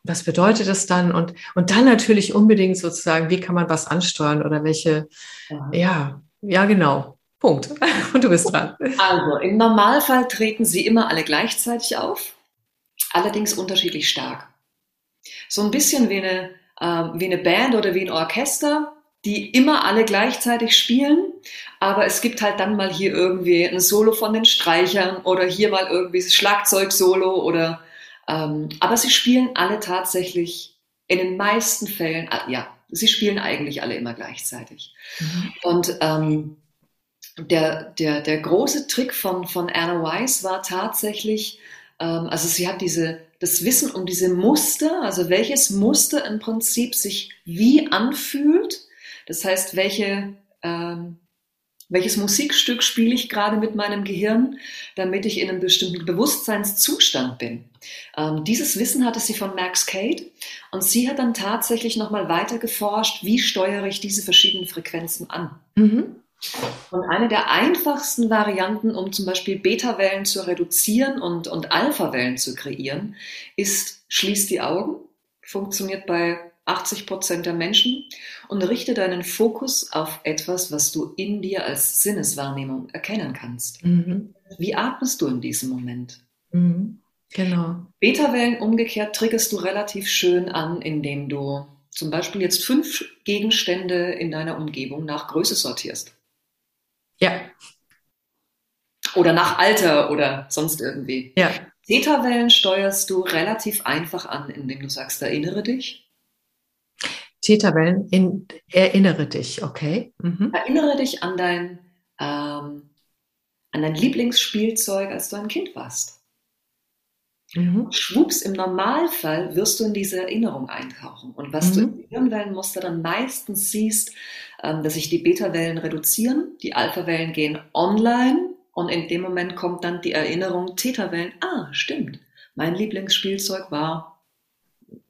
was bedeutet das dann? Und, und dann natürlich unbedingt sozusagen, wie kann man was ansteuern oder welche, ja, ja, ja genau. Punkt. <laughs> Und du bist dran. Also, im Normalfall treten sie immer alle gleichzeitig auf, allerdings unterschiedlich stark. So ein bisschen wie eine, äh, wie eine Band oder wie ein Orchester, die immer alle gleichzeitig spielen, aber es gibt halt dann mal hier irgendwie ein Solo von den Streichern oder hier mal irgendwie das Schlagzeug-Solo oder, ähm, aber sie spielen alle tatsächlich in den meisten Fällen, äh, ja, sie spielen eigentlich alle immer gleichzeitig. Mhm. Und ähm, der, der, der große Trick von, von Anna Weiss war tatsächlich, also sie hat diese, das Wissen um diese Muster, also welches Muster im Prinzip sich wie anfühlt. Das heißt, welche, ähm, welches Musikstück spiele ich gerade mit meinem Gehirn, damit ich in einem bestimmten Bewusstseinszustand bin. Ähm, dieses Wissen hatte sie von Max Cade und sie hat dann tatsächlich nochmal weiter geforscht, wie steuere ich diese verschiedenen Frequenzen an. Mhm. Und eine der einfachsten Varianten, um zum Beispiel Beta-Wellen zu reduzieren und, und Alpha-Wellen zu kreieren, ist, schließ die Augen. Funktioniert bei 80 Prozent der Menschen und richte deinen Fokus auf etwas, was du in dir als Sinneswahrnehmung erkennen kannst. Mhm. Wie atmest du in diesem Moment? Mhm. Genau. Beta-Wellen umgekehrt triggerst du relativ schön an, indem du zum Beispiel jetzt fünf Gegenstände in deiner Umgebung nach Größe sortierst. Ja. Oder nach Alter oder sonst irgendwie. Ja. Theta-Wellen steuerst du relativ einfach an, indem du sagst, erinnere dich. Theta-Wellen, in, erinnere dich, okay. Mhm. Erinnere dich an dein, ähm, an dein Lieblingsspielzeug, als du ein Kind warst. Mhm. Schwupps, im Normalfall wirst du in diese Erinnerung eintauchen. Und was mhm. du im Hirnwellenmuster dann meistens siehst, ähm, dass sich die Beta-Wellen reduzieren, die Alpha-Wellen gehen online und in dem Moment kommt dann die Erinnerung, Theta-Wellen, ah, stimmt, mein Lieblingsspielzeug war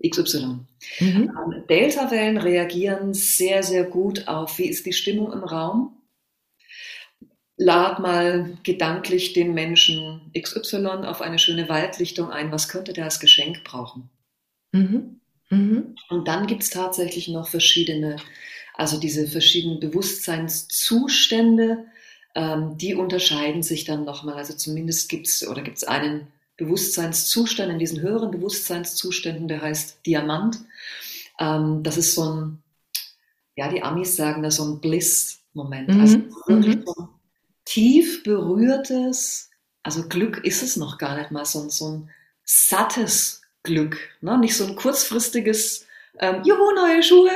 XY. Mhm. Ähm, Delta-Wellen reagieren sehr, sehr gut auf, wie ist die Stimmung im Raum lad mal gedanklich den Menschen XY auf eine schöne Waldlichtung ein. Was könnte der als Geschenk brauchen? Mhm. Mhm. Und dann gibt es tatsächlich noch verschiedene, also diese verschiedenen Bewusstseinszustände, ähm, die unterscheiden sich dann nochmal. Also zumindest gibt es oder gibt es einen Bewusstseinszustand in diesen höheren Bewusstseinszuständen, der heißt Diamant. Ähm, das ist so ein, ja, die Amis sagen da so ein Bliss-Moment. Mhm. Also wirklich mhm. so tief berührtes, also Glück ist es noch gar nicht mal, so, so ein sattes Glück, ne? nicht so ein kurzfristiges, ähm, juhu, neue Schuhe,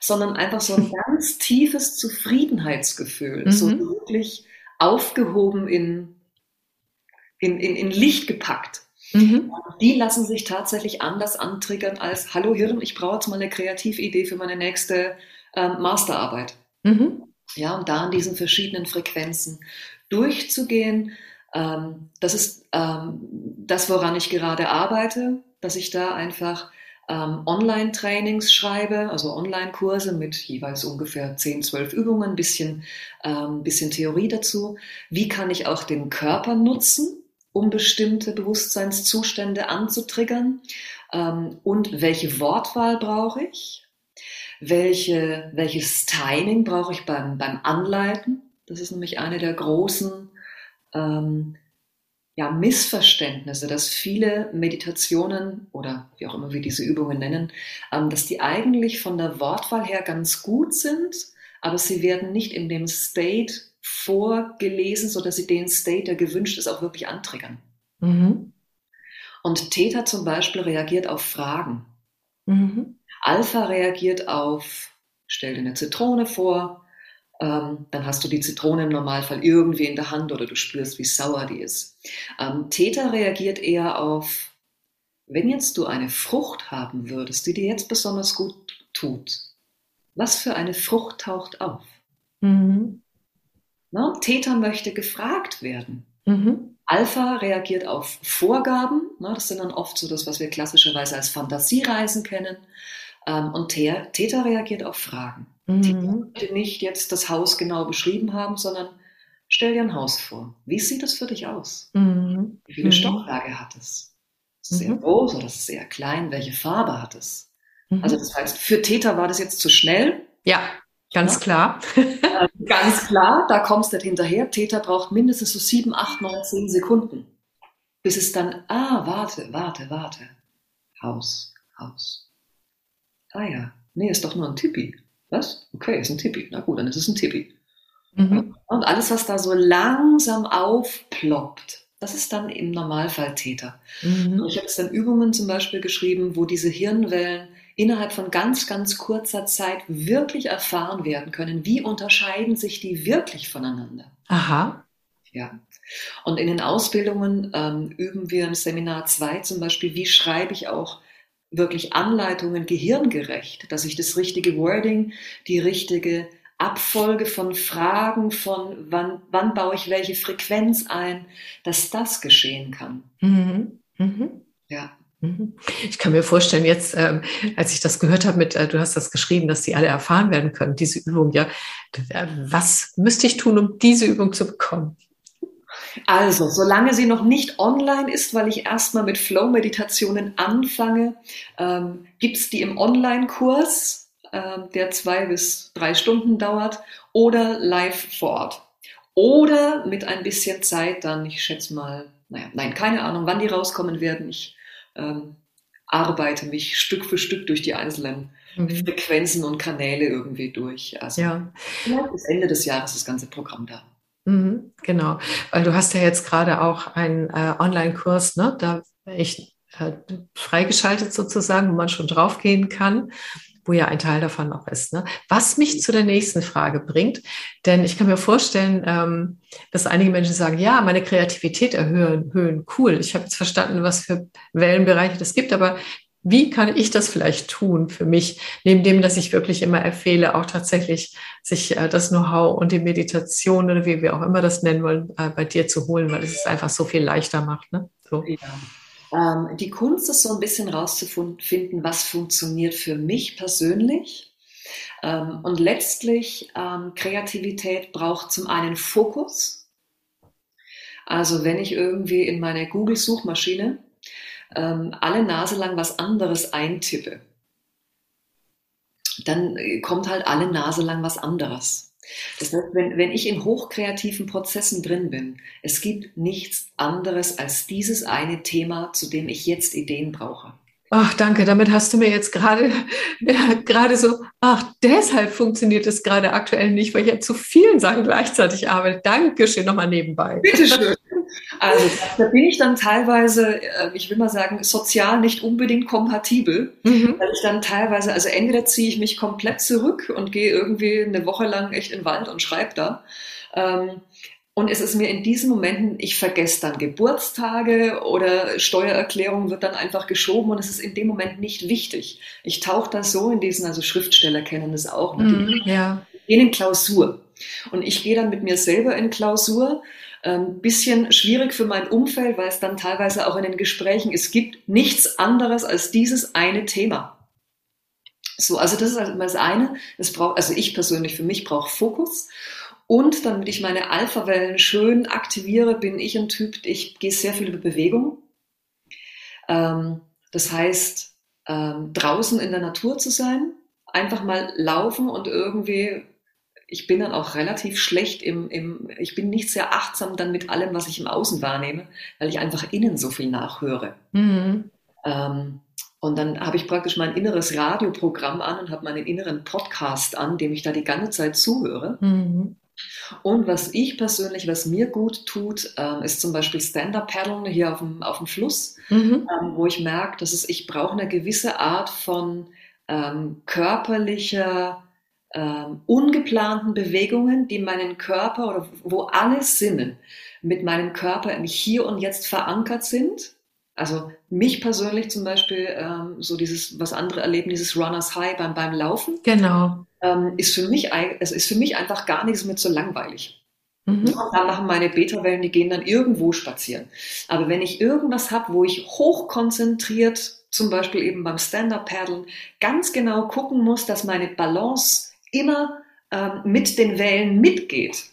sondern einfach so ein <laughs> ganz tiefes Zufriedenheitsgefühl, mhm. so wirklich aufgehoben in, in, in, in Licht gepackt. Mhm. Die lassen sich tatsächlich anders antriggern als, hallo Hirn, ich brauche jetzt mal eine Kreatividee für meine nächste ähm, Masterarbeit. Mhm. Ja, und da an diesen verschiedenen Frequenzen durchzugehen, ähm, das ist ähm, das, woran ich gerade arbeite, dass ich da einfach ähm, Online-Trainings schreibe, also Online-Kurse mit jeweils ungefähr 10, 12 Übungen, bisschen, ähm, bisschen Theorie dazu. Wie kann ich auch den Körper nutzen, um bestimmte Bewusstseinszustände anzutriggern? Ähm, und welche Wortwahl brauche ich? Welche, welches Timing brauche ich beim, beim Anleiten. Das ist nämlich eine der großen ähm, ja, Missverständnisse, dass viele Meditationen oder wie auch immer wir diese Übungen nennen, ähm, dass die eigentlich von der Wortwahl her ganz gut sind, aber sie werden nicht in dem State vorgelesen, sodass sie den State, der gewünscht ist, auch wirklich antriggern. Mhm. Und Theta zum Beispiel reagiert auf Fragen. Mhm. Alpha reagiert auf, stell dir eine Zitrone vor, ähm, dann hast du die Zitrone im Normalfall irgendwie in der Hand oder du spürst, wie sauer die ist. Ähm, Theta reagiert eher auf, wenn jetzt du eine Frucht haben würdest, die dir jetzt besonders gut tut, was für eine Frucht taucht auf? Mhm. Na, Theta möchte gefragt werden. Mhm. Alpha reagiert auf Vorgaben. Na, das sind dann oft so das, was wir klassischerweise als Fantasiereisen kennen. Ähm, und Theta reagiert auf Fragen. Mhm. Theta möchte nicht jetzt das Haus genau beschrieben haben, sondern stell dir ein Haus vor. Wie sieht es für dich aus? Mhm. Wie viele mhm. Stockwerke hat es? Ist es sehr mhm. groß oder ist es sehr klein? Welche Farbe hat es? Mhm. Also das heißt, für Theta war das jetzt zu schnell. Ja, ganz ja. klar. <laughs> Äh, ganz klar, da kommst du nicht hinterher. Theta braucht mindestens so sieben, acht, neun, zehn Sekunden, bis es dann, ah, warte, warte, warte. Haus, Haus, Ah ja, nee, ist doch nur ein Tippi. Was? Okay, ist ein Tippi. Na gut, dann ist es ein Tippi. Mhm. Und alles, was da so langsam aufploppt, das ist dann im Normalfall Täter. Mhm. Ich habe jetzt dann Übungen zum Beispiel geschrieben, wo diese Hirnwellen innerhalb von ganz, ganz kurzer Zeit wirklich erfahren werden können. Wie unterscheiden sich die wirklich voneinander? Aha. Ja. Und in den Ausbildungen ähm, üben wir im Seminar 2 zum Beispiel, wie schreibe ich auch wirklich Anleitungen gehirngerecht, dass ich das richtige Wording, die richtige Abfolge von Fragen, von wann, wann baue ich welche Frequenz ein, dass das geschehen kann. Mhm. Mhm. Ja. Mhm. Ich kann mir vorstellen, jetzt, ähm, als ich das gehört habe, mit, äh, du hast das geschrieben, dass die alle erfahren werden können, diese Übung, ja. Äh, was müsste ich tun, um diese Übung zu bekommen? Also, solange sie noch nicht online ist, weil ich erstmal mit Flow-Meditationen anfange, ähm, gibt es die im Online-Kurs, äh, der zwei bis drei Stunden dauert, oder live vor Ort. Oder mit ein bisschen Zeit dann, ich schätze mal, naja, nein, keine Ahnung, wann die rauskommen werden. Ich ähm, arbeite mich Stück für Stück durch die einzelnen mhm. Frequenzen und Kanäle irgendwie durch. Also ja. bis Ende des Jahres das ganze Programm da. Mhm, genau, weil du hast ja jetzt gerade auch einen äh, Online-Kurs, ne? da ich äh, freigeschaltet sozusagen, wo man schon draufgehen kann, wo ja ein Teil davon auch ist. Ne? Was mich zu der nächsten Frage bringt, denn ich kann mir vorstellen, ähm, dass einige Menschen sagen, ja, meine Kreativität erhöhen, erhöhen cool. Ich habe jetzt verstanden, was für Wellenbereiche das gibt, aber wie kann ich das vielleicht tun für mich, neben dem, dass ich wirklich immer empfehle, auch tatsächlich sich äh, das Know-how und die Meditation oder wie wir auch immer das nennen wollen, äh, bei dir zu holen, weil es es einfach so viel leichter macht. Ne? So. Ja. Ähm, die Kunst ist so ein bisschen rauszufinden, was funktioniert für mich persönlich. Ähm, und letztlich ähm, Kreativität braucht zum einen Fokus. Also wenn ich irgendwie in meine Google-Suchmaschine ähm, alle Nase lang was anderes eintippe, dann äh, kommt halt alle Nase lang was anderes. Das heißt, wenn, wenn ich in hochkreativen Prozessen drin bin, es gibt nichts anderes als dieses eine Thema, zu dem ich jetzt Ideen brauche. Ach, danke. Damit hast du mir jetzt gerade, <laughs> ja, gerade so, ach, deshalb funktioniert es gerade aktuell nicht, weil ich ja zu vielen Sachen gleichzeitig arbeite. Dankeschön nochmal nebenbei. Bitteschön. <laughs> Also da bin ich dann teilweise, äh, ich will mal sagen, sozial nicht unbedingt kompatibel, mhm. weil ich dann teilweise, also entweder ziehe ich mich komplett zurück und gehe irgendwie eine Woche lang echt in den Wald und schreibe da. Ähm, und es ist mir in diesen Momenten, ich vergesse dann Geburtstage oder Steuererklärung wird dann einfach geschoben und es ist in dem Moment nicht wichtig. Ich tauche da so in diesen, also Schriftsteller kennen das auch, mm, ja. in Klausur. Und ich gehe dann mit mir selber in Klausur. Ein ähm, bisschen schwierig für mein Umfeld, weil es dann teilweise auch in den Gesprächen, es gibt nichts anderes als dieses eine Thema. So, also das ist also das eine. Es braucht, also ich persönlich für mich brauche Fokus. Und damit ich meine Alpha-Wellen schön aktiviere, bin ich ein Typ, ich gehe sehr viel über Bewegung. Ähm, das heißt, ähm, draußen in der Natur zu sein, einfach mal laufen und irgendwie, ich bin dann auch relativ schlecht im, im, ich bin nicht sehr achtsam dann mit allem, was ich im Außen wahrnehme, weil ich einfach innen so viel nachhöre. Mhm. Ähm, und dann habe ich praktisch mein inneres Radioprogramm an und habe meinen inneren Podcast an, dem ich da die ganze Zeit zuhöre. Mhm. Und was ich persönlich, was mir gut tut, ähm, ist zum Beispiel Stand-Up-Paddeln hier auf dem, auf dem Fluss, mhm. ähm, wo ich merke, dass es, ich brauche eine gewisse Art von ähm, körperlicher, ähm, ungeplanten Bewegungen, die meinen Körper oder wo alle Sinne mit meinem Körper hier und jetzt verankert sind. Also mich persönlich zum Beispiel, ähm, so dieses, was andere erleben, dieses Runners High beim, beim Laufen. Genau ähm, ist, für mich, es ist für mich einfach gar nichts mehr so langweilig. Mhm. Und dann machen meine Beta-Wellen, die gehen dann irgendwo spazieren. Aber wenn ich irgendwas habe, wo ich hochkonzentriert, zum Beispiel eben beim Stand-Up-Paddeln, ganz genau gucken muss, dass meine Balance immer ähm, mit den Wellen mitgeht,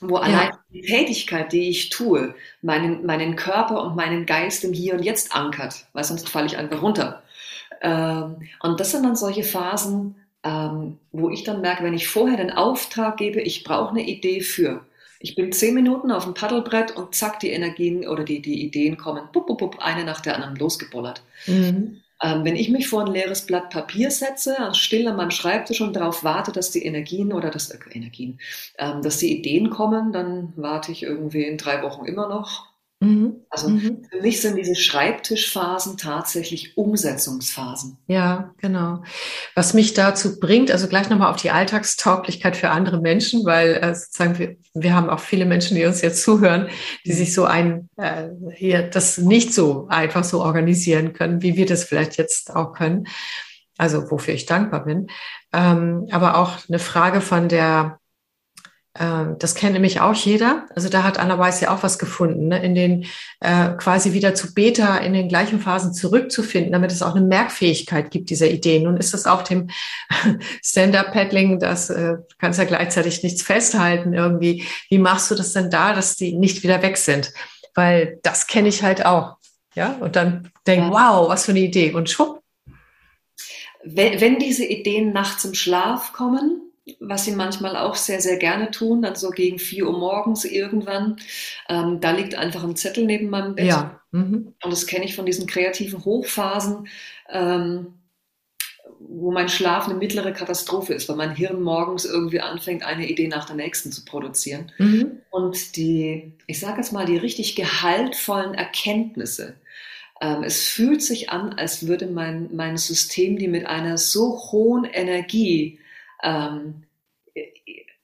wo allein die Tätigkeit, die ich tue, meinen, meinen Körper und meinen Geist im Hier und Jetzt ankert, weil sonst falle ich einfach runter. Ähm, und das sind dann solche Phasen, ähm, wo ich dann merke, wenn ich vorher den Auftrag gebe, ich brauche eine Idee für. Ich bin zehn Minuten auf dem Paddelbrett und zack, die Energien oder die, die Ideen kommen, bup, bup, bup, eine nach der anderen losgebollert. Mhm. Ähm, wenn ich mich vor ein leeres Blatt Papier setze, still an meinem Schreibtisch und darauf warte, dass die Energien oder das äh, Energien, ähm, dass die Ideen kommen, dann warte ich irgendwie in drei Wochen immer noch Mhm. Also mhm. für mich sind diese Schreibtischphasen tatsächlich Umsetzungsphasen. Ja, genau. Was mich dazu bringt, also gleich nochmal auf die Alltagstauglichkeit für andere Menschen, weil äh, sozusagen wir, wir haben auch viele Menschen, die uns jetzt zuhören, die sich so ein, äh, hier das nicht so einfach so organisieren können, wie wir das vielleicht jetzt auch können. Also wofür ich dankbar bin. Ähm, aber auch eine Frage von der das kennt nämlich auch jeder. Also da hat Anna Weiß ja auch was gefunden, ne? in den äh, quasi wieder zu Beta in den gleichen Phasen zurückzufinden, damit es auch eine Merkfähigkeit gibt dieser Ideen. Nun ist das auch dem <laughs> Stand-up-Paddling, das äh, kannst ja gleichzeitig nichts festhalten irgendwie. Wie machst du das denn da, dass die nicht wieder weg sind? Weil das kenne ich halt auch. Ja, und dann denk, wow, was für eine Idee. Und schwupp. Wenn, wenn diese Ideen nachts im Schlaf kommen, was sie manchmal auch sehr, sehr gerne tun, dann so gegen 4 Uhr morgens irgendwann. Ähm, da liegt einfach ein Zettel neben meinem Bett. Ja. Mhm. Und das kenne ich von diesen kreativen Hochphasen, ähm, wo mein Schlaf eine mittlere Katastrophe ist, weil mein Hirn morgens irgendwie anfängt, eine Idee nach der nächsten zu produzieren. Mhm. Und die, ich sage jetzt mal, die richtig gehaltvollen Erkenntnisse, ähm, es fühlt sich an, als würde mein, mein System die mit einer so hohen Energie ähm,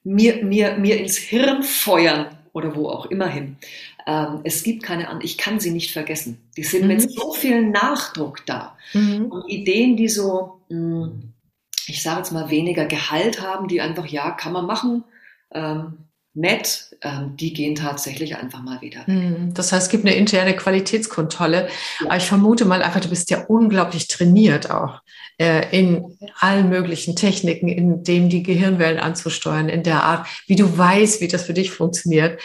mir, mir, mir ins Hirn feuern oder wo auch immer hin. Ähm, es gibt keine andere, ich kann sie nicht vergessen. Die sind mhm. mit so viel Nachdruck da. Mhm. Und Ideen, die so, mh, hm, ich sage jetzt mal, weniger Gehalt haben, die einfach, ja, kann man machen, ähm, nett, ähm, die gehen tatsächlich einfach mal wieder. Mhm. Das heißt, es gibt eine interne Qualitätskontrolle. Ja. Aber ich vermute mal einfach, du bist ja unglaublich trainiert auch in allen möglichen Techniken, in dem die Gehirnwellen anzusteuern, in der Art, wie du weißt, wie das für dich funktioniert,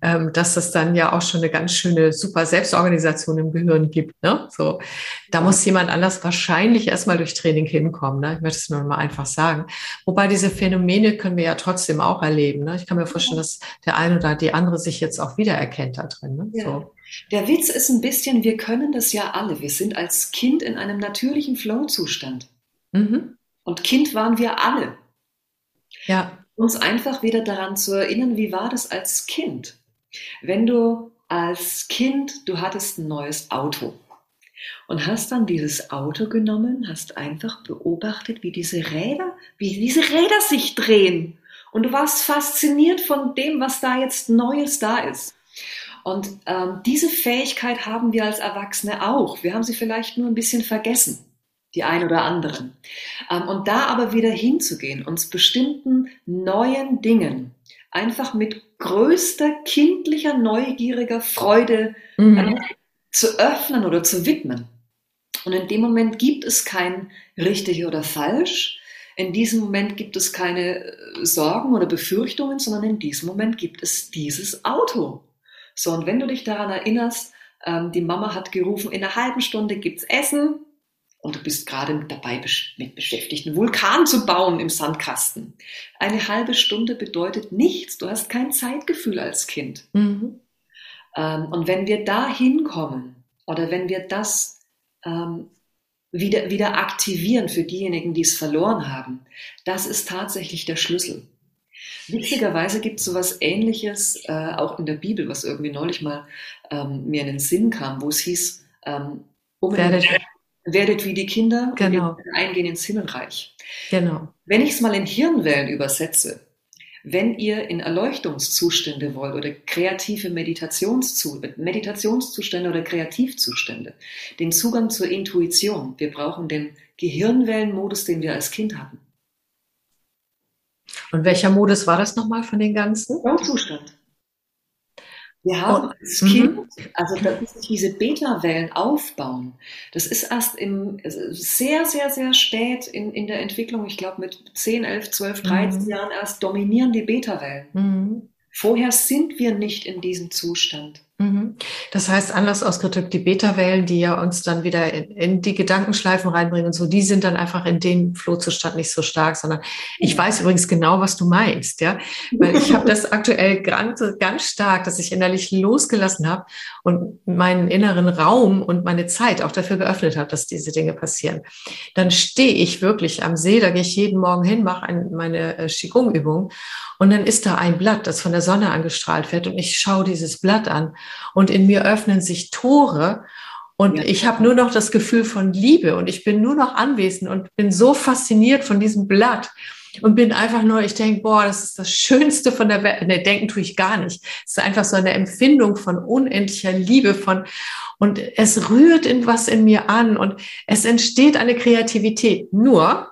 ähm, dass das dann ja auch schon eine ganz schöne super Selbstorganisation im Gehirn gibt. Ne? So, da muss jemand anders wahrscheinlich erstmal durch Training hinkommen. Ne? Ich möchte es nur mal einfach sagen. Wobei diese Phänomene können wir ja trotzdem auch erleben. Ne? Ich kann mir vorstellen, dass der eine oder die andere sich jetzt auch wiedererkennt da drin. Ne? Ja. So. Der Witz ist ein bisschen, wir können das ja alle. Wir sind als Kind in einem natürlichen Flow-Zustand. Mhm. Und Kind waren wir alle. Ja. Uns einfach wieder daran zu erinnern, wie war das als Kind? Wenn du als Kind, du hattest ein neues Auto und hast dann dieses Auto genommen, hast einfach beobachtet, wie diese Räder, wie diese Räder sich drehen. Und du warst fasziniert von dem, was da jetzt Neues da ist. Und ähm, diese Fähigkeit haben wir als Erwachsene auch. Wir haben sie vielleicht nur ein bisschen vergessen, die ein oder anderen. Ähm, und da aber wieder hinzugehen, uns bestimmten neuen Dingen einfach mit größter kindlicher, neugieriger Freude mhm. äh, zu öffnen oder zu widmen. Und in dem Moment gibt es kein richtig oder falsch. In diesem Moment gibt es keine äh, Sorgen oder Befürchtungen, sondern in diesem Moment gibt es dieses Auto. So, und wenn du dich daran erinnerst, ähm, die Mama hat gerufen, in einer halben Stunde gibt's Essen und du bist gerade dabei mit beschäftigt, einen Vulkan zu bauen im Sandkasten. Eine halbe Stunde bedeutet nichts. Du hast kein Zeitgefühl als Kind. Mhm. Ähm, und wenn wir da hinkommen oder wenn wir das ähm, wieder, wieder aktivieren für diejenigen, die es verloren haben, das ist tatsächlich der Schlüssel. Witzigerweise gibt es sowas ähnliches äh, auch in der Bibel, was irgendwie neulich mal ähm, mir in den Sinn kam, wo es hieß, ähm, um werdet, werdet wie die Kinder genau. und eingehen ins Himmelreich. Genau. Wenn ich es mal in Hirnwellen übersetze, wenn ihr in Erleuchtungszustände wollt oder kreative Meditationszustände, Meditationszustände oder Kreativzustände, den Zugang zur Intuition, wir brauchen den Gehirnwellenmodus, den wir als Kind hatten. Und welcher Modus war das nochmal von den ganzen? Zustand. Wir haben oh, als Kind, mhm. also dass sich diese Beta-Wellen aufbauen, das ist erst im, sehr, sehr, sehr spät in, in der Entwicklung, ich glaube mit 10, 11, 12, 13 mhm. Jahren erst dominieren die Beta-Wellen. Mhm. Vorher sind wir nicht in diesem Zustand. Mhm. Das heißt, anders ausgedrückt, die Beta-Wellen, die ja uns dann wieder in, in, die Gedankenschleifen reinbringen und so, die sind dann einfach in dem Flohzustand nicht so stark, sondern ich weiß übrigens genau, was du meinst, ja, weil ich habe <laughs> das aktuell ganz, ganz stark, dass ich innerlich losgelassen habe und meinen inneren Raum und meine Zeit auch dafür geöffnet habe, dass diese Dinge passieren. Dann stehe ich wirklich am See, da gehe ich jeden Morgen hin, mache meine äh, Qigong-Übung und dann ist da ein Blatt, das von der Sonne angestrahlt wird und ich schaue dieses Blatt an und in mir öffnen sich Tore und ja. ich habe nur noch das Gefühl von Liebe und ich bin nur noch anwesend und bin so fasziniert von diesem Blatt und bin einfach nur, ich denke, boah, das ist das Schönste von der Welt. Ne, denken tue ich gar nicht. Es ist einfach so eine Empfindung von unendlicher Liebe, von, und es rührt in was in mir an und es entsteht eine Kreativität. Nur,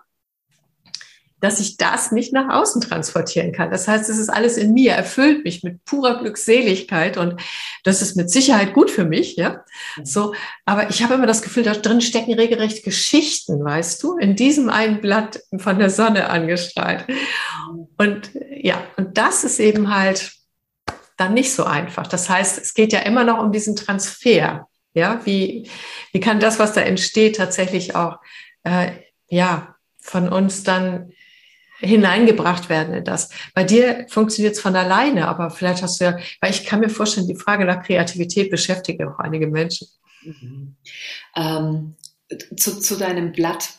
dass ich das nicht nach außen transportieren kann. Das heißt, es ist alles in mir, erfüllt mich mit purer Glückseligkeit und das ist mit Sicherheit gut für mich, ja. So, aber ich habe immer das Gefühl, da drin stecken regelrecht Geschichten, weißt du, in diesem einen Blatt von der Sonne angestrahlt. Und ja, und das ist eben halt dann nicht so einfach. Das heißt, es geht ja immer noch um diesen Transfer. Ja, wie, wie kann das, was da entsteht, tatsächlich auch äh, ja, von uns dann hineingebracht werden in das. Bei dir funktioniert es von alleine, aber vielleicht hast du ja, weil ich kann mir vorstellen, die Frage nach Kreativität beschäftigt auch einige Menschen. Mhm. Ähm, zu, zu, deinem Blatt.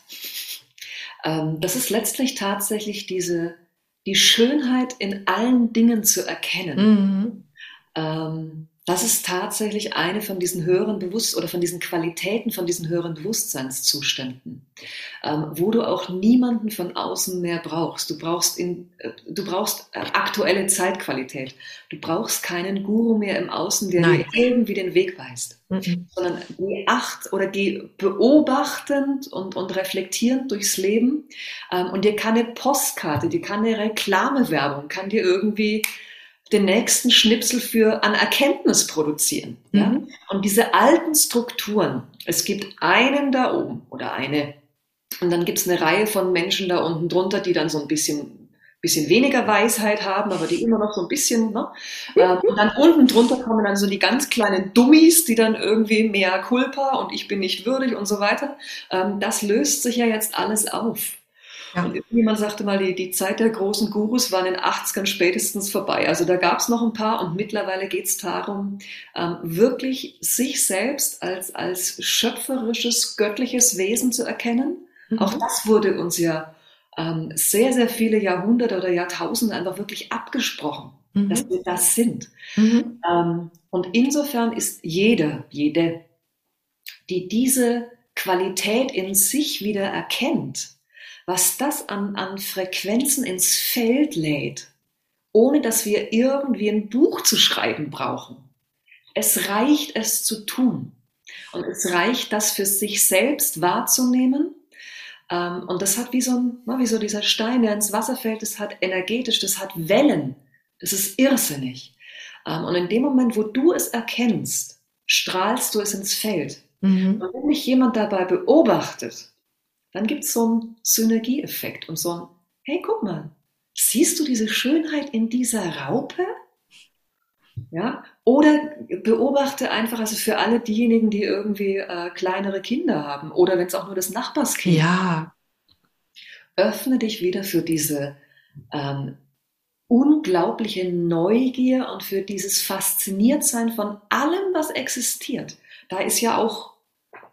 Ähm, das ist letztlich tatsächlich diese, die Schönheit in allen Dingen zu erkennen. Mhm. Ähm, das ist tatsächlich eine von diesen höheren Bewusst oder von diesen Qualitäten, von diesen höheren Bewusstseinszuständen, ähm, wo du auch niemanden von außen mehr brauchst. Du brauchst, in, äh, du brauchst äh, aktuelle Zeitqualität. Du brauchst keinen Guru mehr im Außen, der Nein. dir irgendwie den Weg weist, mhm. sondern geh acht oder geh beobachtend und, und reflektierend durchs Leben ähm, und dir kann eine Postkarte, dir kann eine Reklamewerbung, kann dir irgendwie den nächsten Schnipsel für an Erkenntnis produzieren. Mhm. Ja? Und diese alten Strukturen, es gibt einen da oben oder eine, und dann gibt es eine Reihe von Menschen da unten drunter, die dann so ein bisschen bisschen weniger Weisheit haben, aber die immer noch so ein bisschen, ne? Ähm, und dann unten drunter kommen dann so die ganz kleinen Dummies, die dann irgendwie mehr Culpa und ich bin nicht würdig und so weiter. Ähm, das löst sich ja jetzt alles auf. Ja. Und jemand sagte mal, die, die Zeit der großen Gurus war in den 80ern spätestens vorbei. Also da gab es noch ein paar und mittlerweile geht es darum, ähm, wirklich sich selbst als, als schöpferisches, göttliches Wesen zu erkennen. Mhm. Auch das wurde uns ja ähm, sehr, sehr viele Jahrhunderte oder Jahrtausende einfach wirklich abgesprochen, mhm. dass wir das sind. Mhm. Ähm, und insofern ist jeder, jede, die diese Qualität in sich wieder erkennt, was das an, an Frequenzen ins Feld lädt, ohne dass wir irgendwie ein Buch zu schreiben brauchen. Es reicht, es zu tun. Und es reicht, das für sich selbst wahrzunehmen. Ähm, und das hat wie so, ein, wie so dieser Stein, der ins Wasser fällt, das hat energetisch, das hat Wellen. Das ist irrsinnig. Ähm, und in dem Moment, wo du es erkennst, strahlst du es ins Feld. Mhm. Und wenn dich jemand dabei beobachtet, dann gibt es so einen Synergieeffekt und so ein, hey, guck mal, siehst du diese Schönheit in dieser Raupe? Ja, oder beobachte einfach, also für alle diejenigen, die irgendwie äh, kleinere Kinder haben oder wenn es auch nur das Nachbarskind ja. öffne dich wieder für diese ähm, unglaubliche Neugier und für dieses Fasziniertsein von allem, was existiert. Da ist ja auch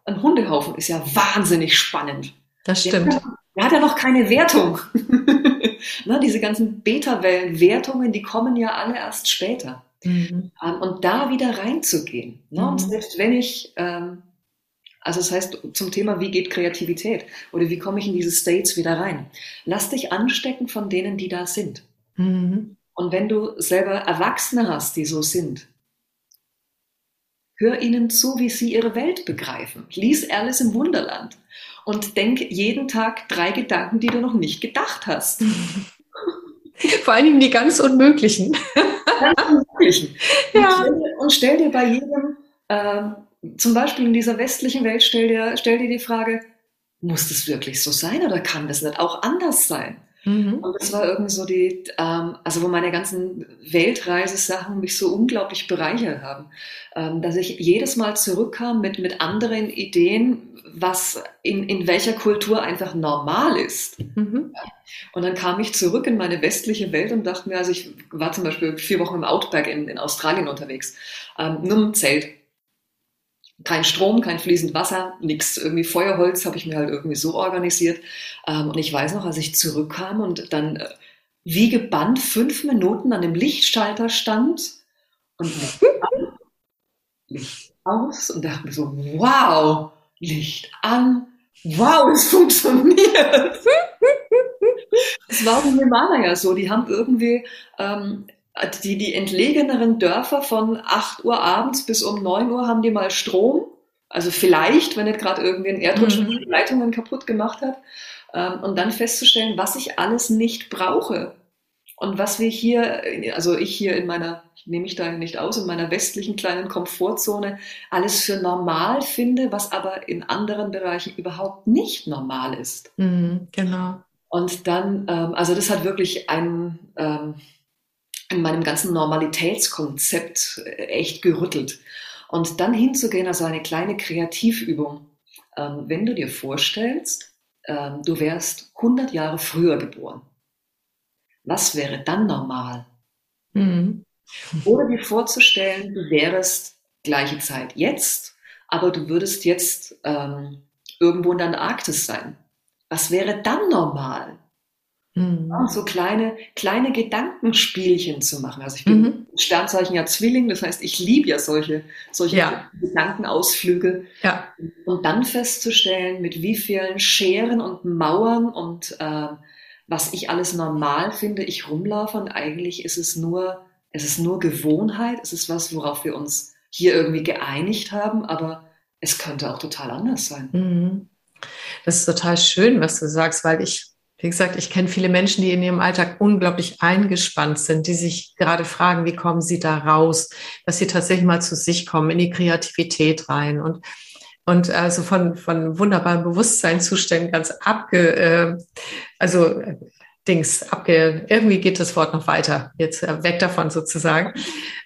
ein Hundehaufen, ist ja wahnsinnig spannend. Das stimmt. Der hat ja noch keine Wertung. <laughs> ne, diese ganzen Beta-Wellen-Wertungen, die kommen ja alle erst später. Mhm. Ähm, und da wieder reinzugehen. Ne? Mhm. Und selbst wenn ich, ähm, also das heißt zum Thema, wie geht Kreativität oder wie komme ich in diese States wieder rein? Lass dich anstecken von denen, die da sind. Mhm. Und wenn du selber Erwachsene hast, die so sind, hör ihnen zu, wie sie ihre Welt begreifen. Lies Alice im Wunderland und denk jeden Tag drei Gedanken, die du noch nicht gedacht hast. <laughs> Vor allem die ganz unmöglichen. Ganz unmöglichen. <laughs> Ja. Und, stell, dir bei jedem, äh, zum Beispiel in dieser westlichen Welt, stell dir, stell dir die Frage, muss das wirklich so sein oder kann das nicht auch anders sein? Mhm. Und das war irgendwie so die, ähm, also wo meine ganzen Weltreisesachen mich so unglaublich bereichert haben, ähm, dass ich jedes Mal zurückkam mit, mit anderen Ideen, was in, in welcher Kultur einfach normal ist. Mhm. Und dann kam ich zurück in meine westliche Welt und dachte mir, also ich war zum Beispiel vier Wochen im Outback in, in Australien unterwegs, ähm, nur im Zelt. Kein Strom, kein fließend Wasser, nichts. Irgendwie Feuerholz habe ich mir halt irgendwie so organisiert. Ähm, und ich weiß noch, als ich zurückkam und dann äh, wie gebannt fünf Minuten an dem Lichtschalter stand und Licht aus und dachte mir so, wow, Licht an. Wow, es funktioniert. <laughs> Es war im Himalaya so. Die haben irgendwie ähm, die, die entlegeneren Dörfer von 8 Uhr abends bis um 9 Uhr haben die mal Strom. Also vielleicht, wenn nicht gerade irgendwie ein Erdrutsch mhm. Leitungen kaputt gemacht hat. ähm, und dann festzustellen, was ich alles nicht brauche. Und was wir hier, also ich hier in meiner, ich nehme mich da nicht aus, in meiner westlichen kleinen Komfortzone alles für normal finde, was aber in anderen Bereichen überhaupt nicht normal ist. Mhm, genau. Und dann, ähm, also das hat wirklich ein, ähm, in meinem ganzen Normalitätskonzept äh, echt gerüttelt. Und dann hinzugehen, also eine kleine Kreativübung. Ähm, wenn du dir vorstellst, ähm, du wärst 100 Jahre früher geboren, was wäre dann normal? Mhm. Oder dir vorzustellen, du wärst gleiche Zeit jetzt, aber du würdest jetzt ähm, irgendwo in der Antarktis sein. Was wäre dann normal? Mhm. so kleine, kleine Gedankenspielchen zu machen. Also ich bin mhm. Sternzeichen ja Zwilling, das heißt, ich liebe ja solche, solche ja. Gedankenausflüge. Ja. Und dann festzustellen, mit wie vielen Scheren und Mauern und äh, was ich alles normal finde, ich rumlaufe und eigentlich ist es nur, es ist nur Gewohnheit, es ist was, worauf wir uns hier irgendwie geeinigt haben, aber es könnte auch total anders sein. Mhm. Das ist total schön, was du sagst, weil ich wie gesagt, ich kenne viele Menschen, die in ihrem Alltag unglaublich eingespannt sind, die sich gerade fragen, wie kommen sie da raus, dass sie tatsächlich mal zu sich kommen, in die Kreativität rein und und also von, von wunderbaren Bewusstseinszuständen ganz abge, äh, also Dings, abge, irgendwie geht das Wort noch weiter, jetzt äh, weg davon sozusagen.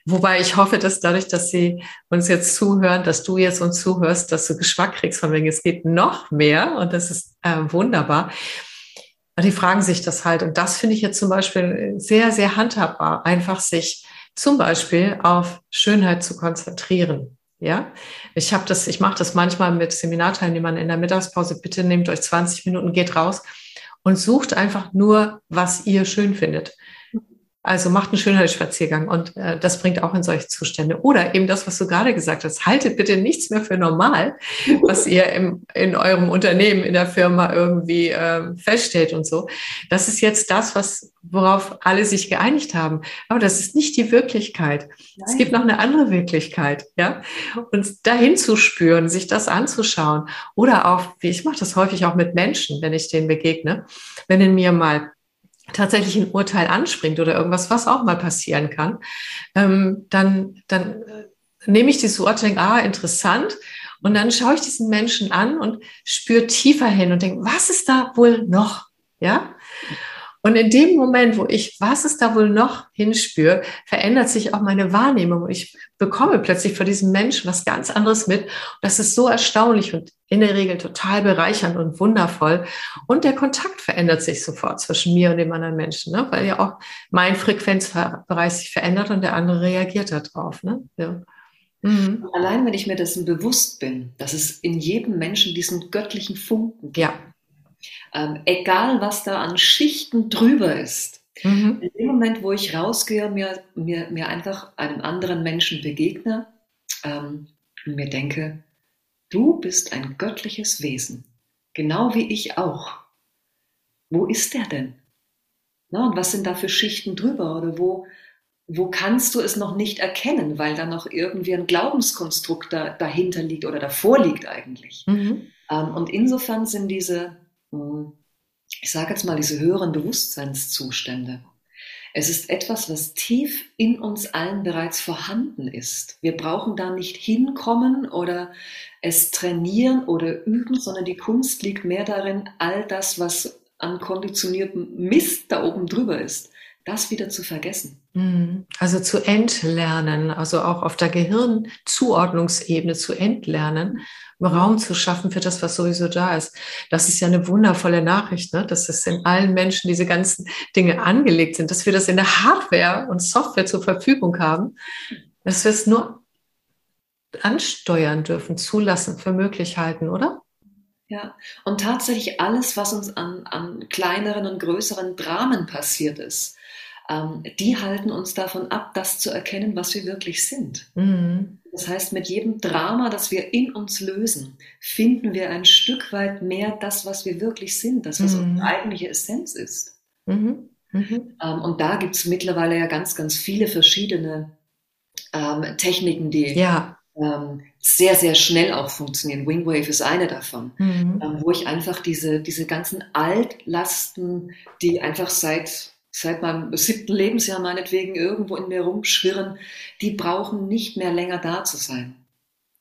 Wobei ich hoffe, dass dadurch, dass Sie uns jetzt zuhören, dass du jetzt uns zuhörst, dass du Geschmack kriegst von wegen, es geht noch mehr und das ist äh, wunderbar. Die fragen sich das halt. Und das finde ich jetzt zum Beispiel sehr, sehr handhabbar, einfach sich zum Beispiel auf Schönheit zu konzentrieren. Ja, ich habe das, ich mache das manchmal mit Seminarteilnehmern in der Mittagspause. Bitte nehmt euch 20 Minuten, geht raus und sucht einfach nur, was ihr schön findet. Also macht einen Schönheitsspaziergang und äh, das bringt auch in solche Zustände. Oder eben das, was du gerade gesagt hast, haltet bitte nichts mehr für normal, <laughs> was ihr im, in eurem Unternehmen, in der Firma irgendwie äh, feststellt und so. Das ist jetzt das, was, worauf alle sich geeinigt haben. Aber das ist nicht die Wirklichkeit. Nein. Es gibt noch eine andere Wirklichkeit, ja. Und dahin zu spüren, sich das anzuschauen. Oder auch, wie ich mache das häufig auch mit Menschen, wenn ich denen begegne, wenn in mir mal tatsächlich ein Urteil anspringt oder irgendwas, was auch mal passieren kann, ähm, dann, dann äh, nehme ich dieses Urteil, denke, ah, interessant. Und dann schaue ich diesen Menschen an und spüre tiefer hin und denke, was ist da wohl noch? Ja. Und in dem Moment, wo ich, was ist da wohl noch hinspüre, verändert sich auch meine Wahrnehmung. Ich bekomme plötzlich vor diesem Menschen was ganz anderes mit. Und das ist so erstaunlich und in der Regel total bereichernd und wundervoll. Und der Kontakt verändert sich sofort zwischen mir und dem anderen Menschen, ne? weil ja auch mein Frequenzbereich sich verändert und der andere reagiert darauf. Ne? Ja. Mhm. Allein wenn ich mir dessen bewusst bin, dass es in jedem Menschen diesen göttlichen Funken gibt. Ja ähm, egal was da an Schichten drüber ist. Mhm. In dem Moment, wo ich rausgehe, mir, mir, mir einfach einem anderen Menschen begegne ähm, und mir denke, du bist ein göttliches Wesen, genau wie ich auch. Wo ist der denn? Na, und was sind da für Schichten drüber? Oder wo, wo kannst du es noch nicht erkennen, weil da noch irgendwie ein Glaubenskonstrukt da, dahinter liegt oder davor liegt eigentlich? Mhm. Ähm, und insofern sind diese ich sage jetzt mal, diese höheren Bewusstseinszustände. Es ist etwas, was tief in uns allen bereits vorhanden ist. Wir brauchen da nicht hinkommen oder es trainieren oder üben, sondern die Kunst liegt mehr darin, all das, was an konditioniertem Mist da oben drüber ist, das wieder zu vergessen. Mhm. Also zu entlernen, also auch auf der Gehirnzuordnungsebene zu entlernen, Raum zu schaffen für das, was sowieso da ist. Das ist ja eine wundervolle Nachricht, ne? dass es in allen Menschen diese ganzen Dinge angelegt sind, dass wir das in der Hardware und Software zur Verfügung haben, dass wir es nur ansteuern dürfen, zulassen, für möglich halten, oder? Ja, und tatsächlich alles, was uns an, an kleineren und größeren Dramen passiert ist, ähm, die halten uns davon ab, das zu erkennen, was wir wirklich sind. Mhm. Das heißt, mit jedem Drama, das wir in uns lösen, finden wir ein Stück weit mehr das, was wir wirklich sind, das, was mhm. unsere eigentliche Essenz ist. Mhm. Mhm. Ähm, und da gibt es mittlerweile ja ganz, ganz viele verschiedene ähm, Techniken, die ja ähm, sehr, sehr schnell auch funktionieren. Wingwave ist eine davon, Mhm. ähm, wo ich einfach diese, diese ganzen Altlasten, die einfach seit, seit meinem siebten Lebensjahr meinetwegen irgendwo in mir rumschwirren, die brauchen nicht mehr länger da zu sein.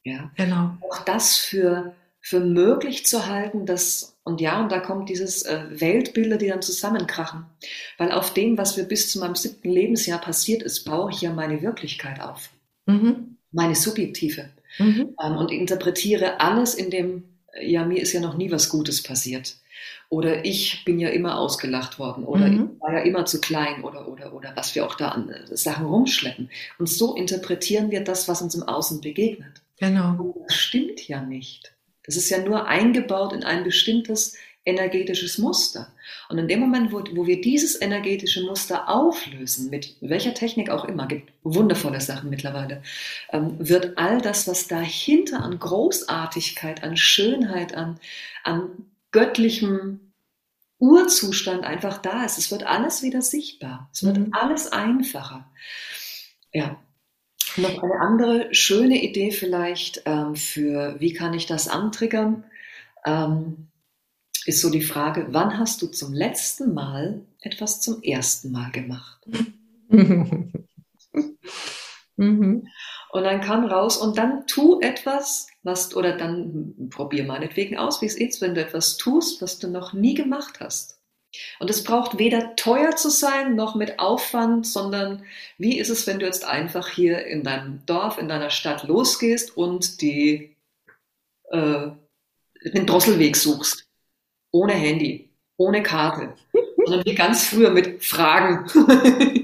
Ja, Genau. auch das für, für möglich zu halten, dass, und ja, und da kommt dieses äh, Weltbilder, die dann zusammenkrachen. Weil auf dem, was mir bis zu meinem siebten Lebensjahr passiert ist, baue ich ja meine Wirklichkeit auf. Mhm. Meine subjektive. Mhm. Ähm, und interpretiere alles in dem, äh, ja, mir ist ja noch nie was Gutes passiert. Oder ich bin ja immer ausgelacht worden. Oder Mhm. ich war ja immer zu klein. Oder, oder, oder was wir auch da an äh, Sachen rumschleppen. Und so interpretieren wir das, was uns im Außen begegnet. Genau. Und das stimmt ja nicht. Das ist ja nur eingebaut in ein bestimmtes energetisches Muster. Und in dem Moment, wo, wo wir dieses energetische Muster auflösen, mit welcher Technik auch immer, gibt wundervolle Sachen mittlerweile, ähm, wird all das, was dahinter an Großartigkeit, an Schönheit, an, an göttlichem Urzustand einfach da ist. Es wird alles wieder sichtbar. Es wird Mhm. alles einfacher. Ja, noch eine andere schöne Idee vielleicht ähm, für, wie kann ich das antriggern, ähm, ist so die Frage, wann hast du zum letzten Mal etwas zum ersten Mal gemacht? <laughs> Mhm. Und dann kann raus und dann tu etwas, was, oder dann probier meinetwegen aus, wie es ist, wenn du etwas tust, was du noch nie gemacht hast. Und es braucht weder teuer zu sein, noch mit Aufwand, sondern wie ist es, wenn du jetzt einfach hier in deinem Dorf, in deiner Stadt losgehst und die, äh, den Drosselweg suchst? Ohne Handy, ohne Karte, sondern wie ganz früher mit Fragen. <laughs>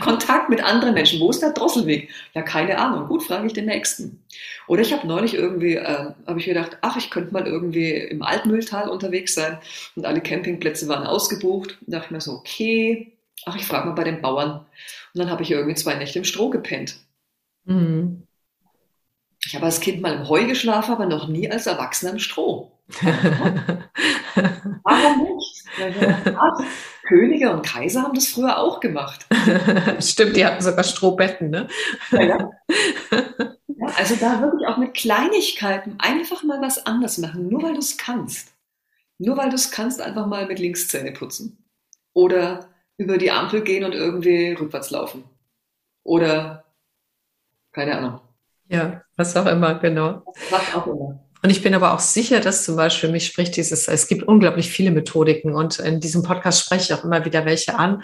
Kontakt mit anderen Menschen. Wo ist der Drosselweg? Ja, keine Ahnung. Gut, frage ich den nächsten. Oder ich habe neulich irgendwie, äh, habe ich gedacht, ach, ich könnte mal irgendwie im Altmühltal unterwegs sein und alle Campingplätze waren ausgebucht. Da dachte ich mir so, okay, ach, ich frage mal bei den Bauern. Und dann habe ich irgendwie zwei Nächte im Stroh gepennt. Mhm. Ich habe als Kind mal im Heu geschlafen, aber noch nie als Erwachsener im Stroh. <laughs> Warum nicht? Ja, ja, Könige und Kaiser haben das früher auch gemacht. <laughs> Stimmt, die hatten sogar Strohbetten, ne? Ja, ja. Ja, also da wirklich auch mit Kleinigkeiten einfach mal was anders machen, nur weil du es kannst. Nur weil du es kannst, einfach mal mit links Zähne putzen. Oder über die Ampel gehen und irgendwie rückwärts laufen. Oder keine Ahnung. Ja, was auch immer, genau. Was auch immer. Und ich bin aber auch sicher, dass zum Beispiel mich spricht dieses, es gibt unglaublich viele Methodiken und in diesem Podcast spreche ich auch immer wieder welche an.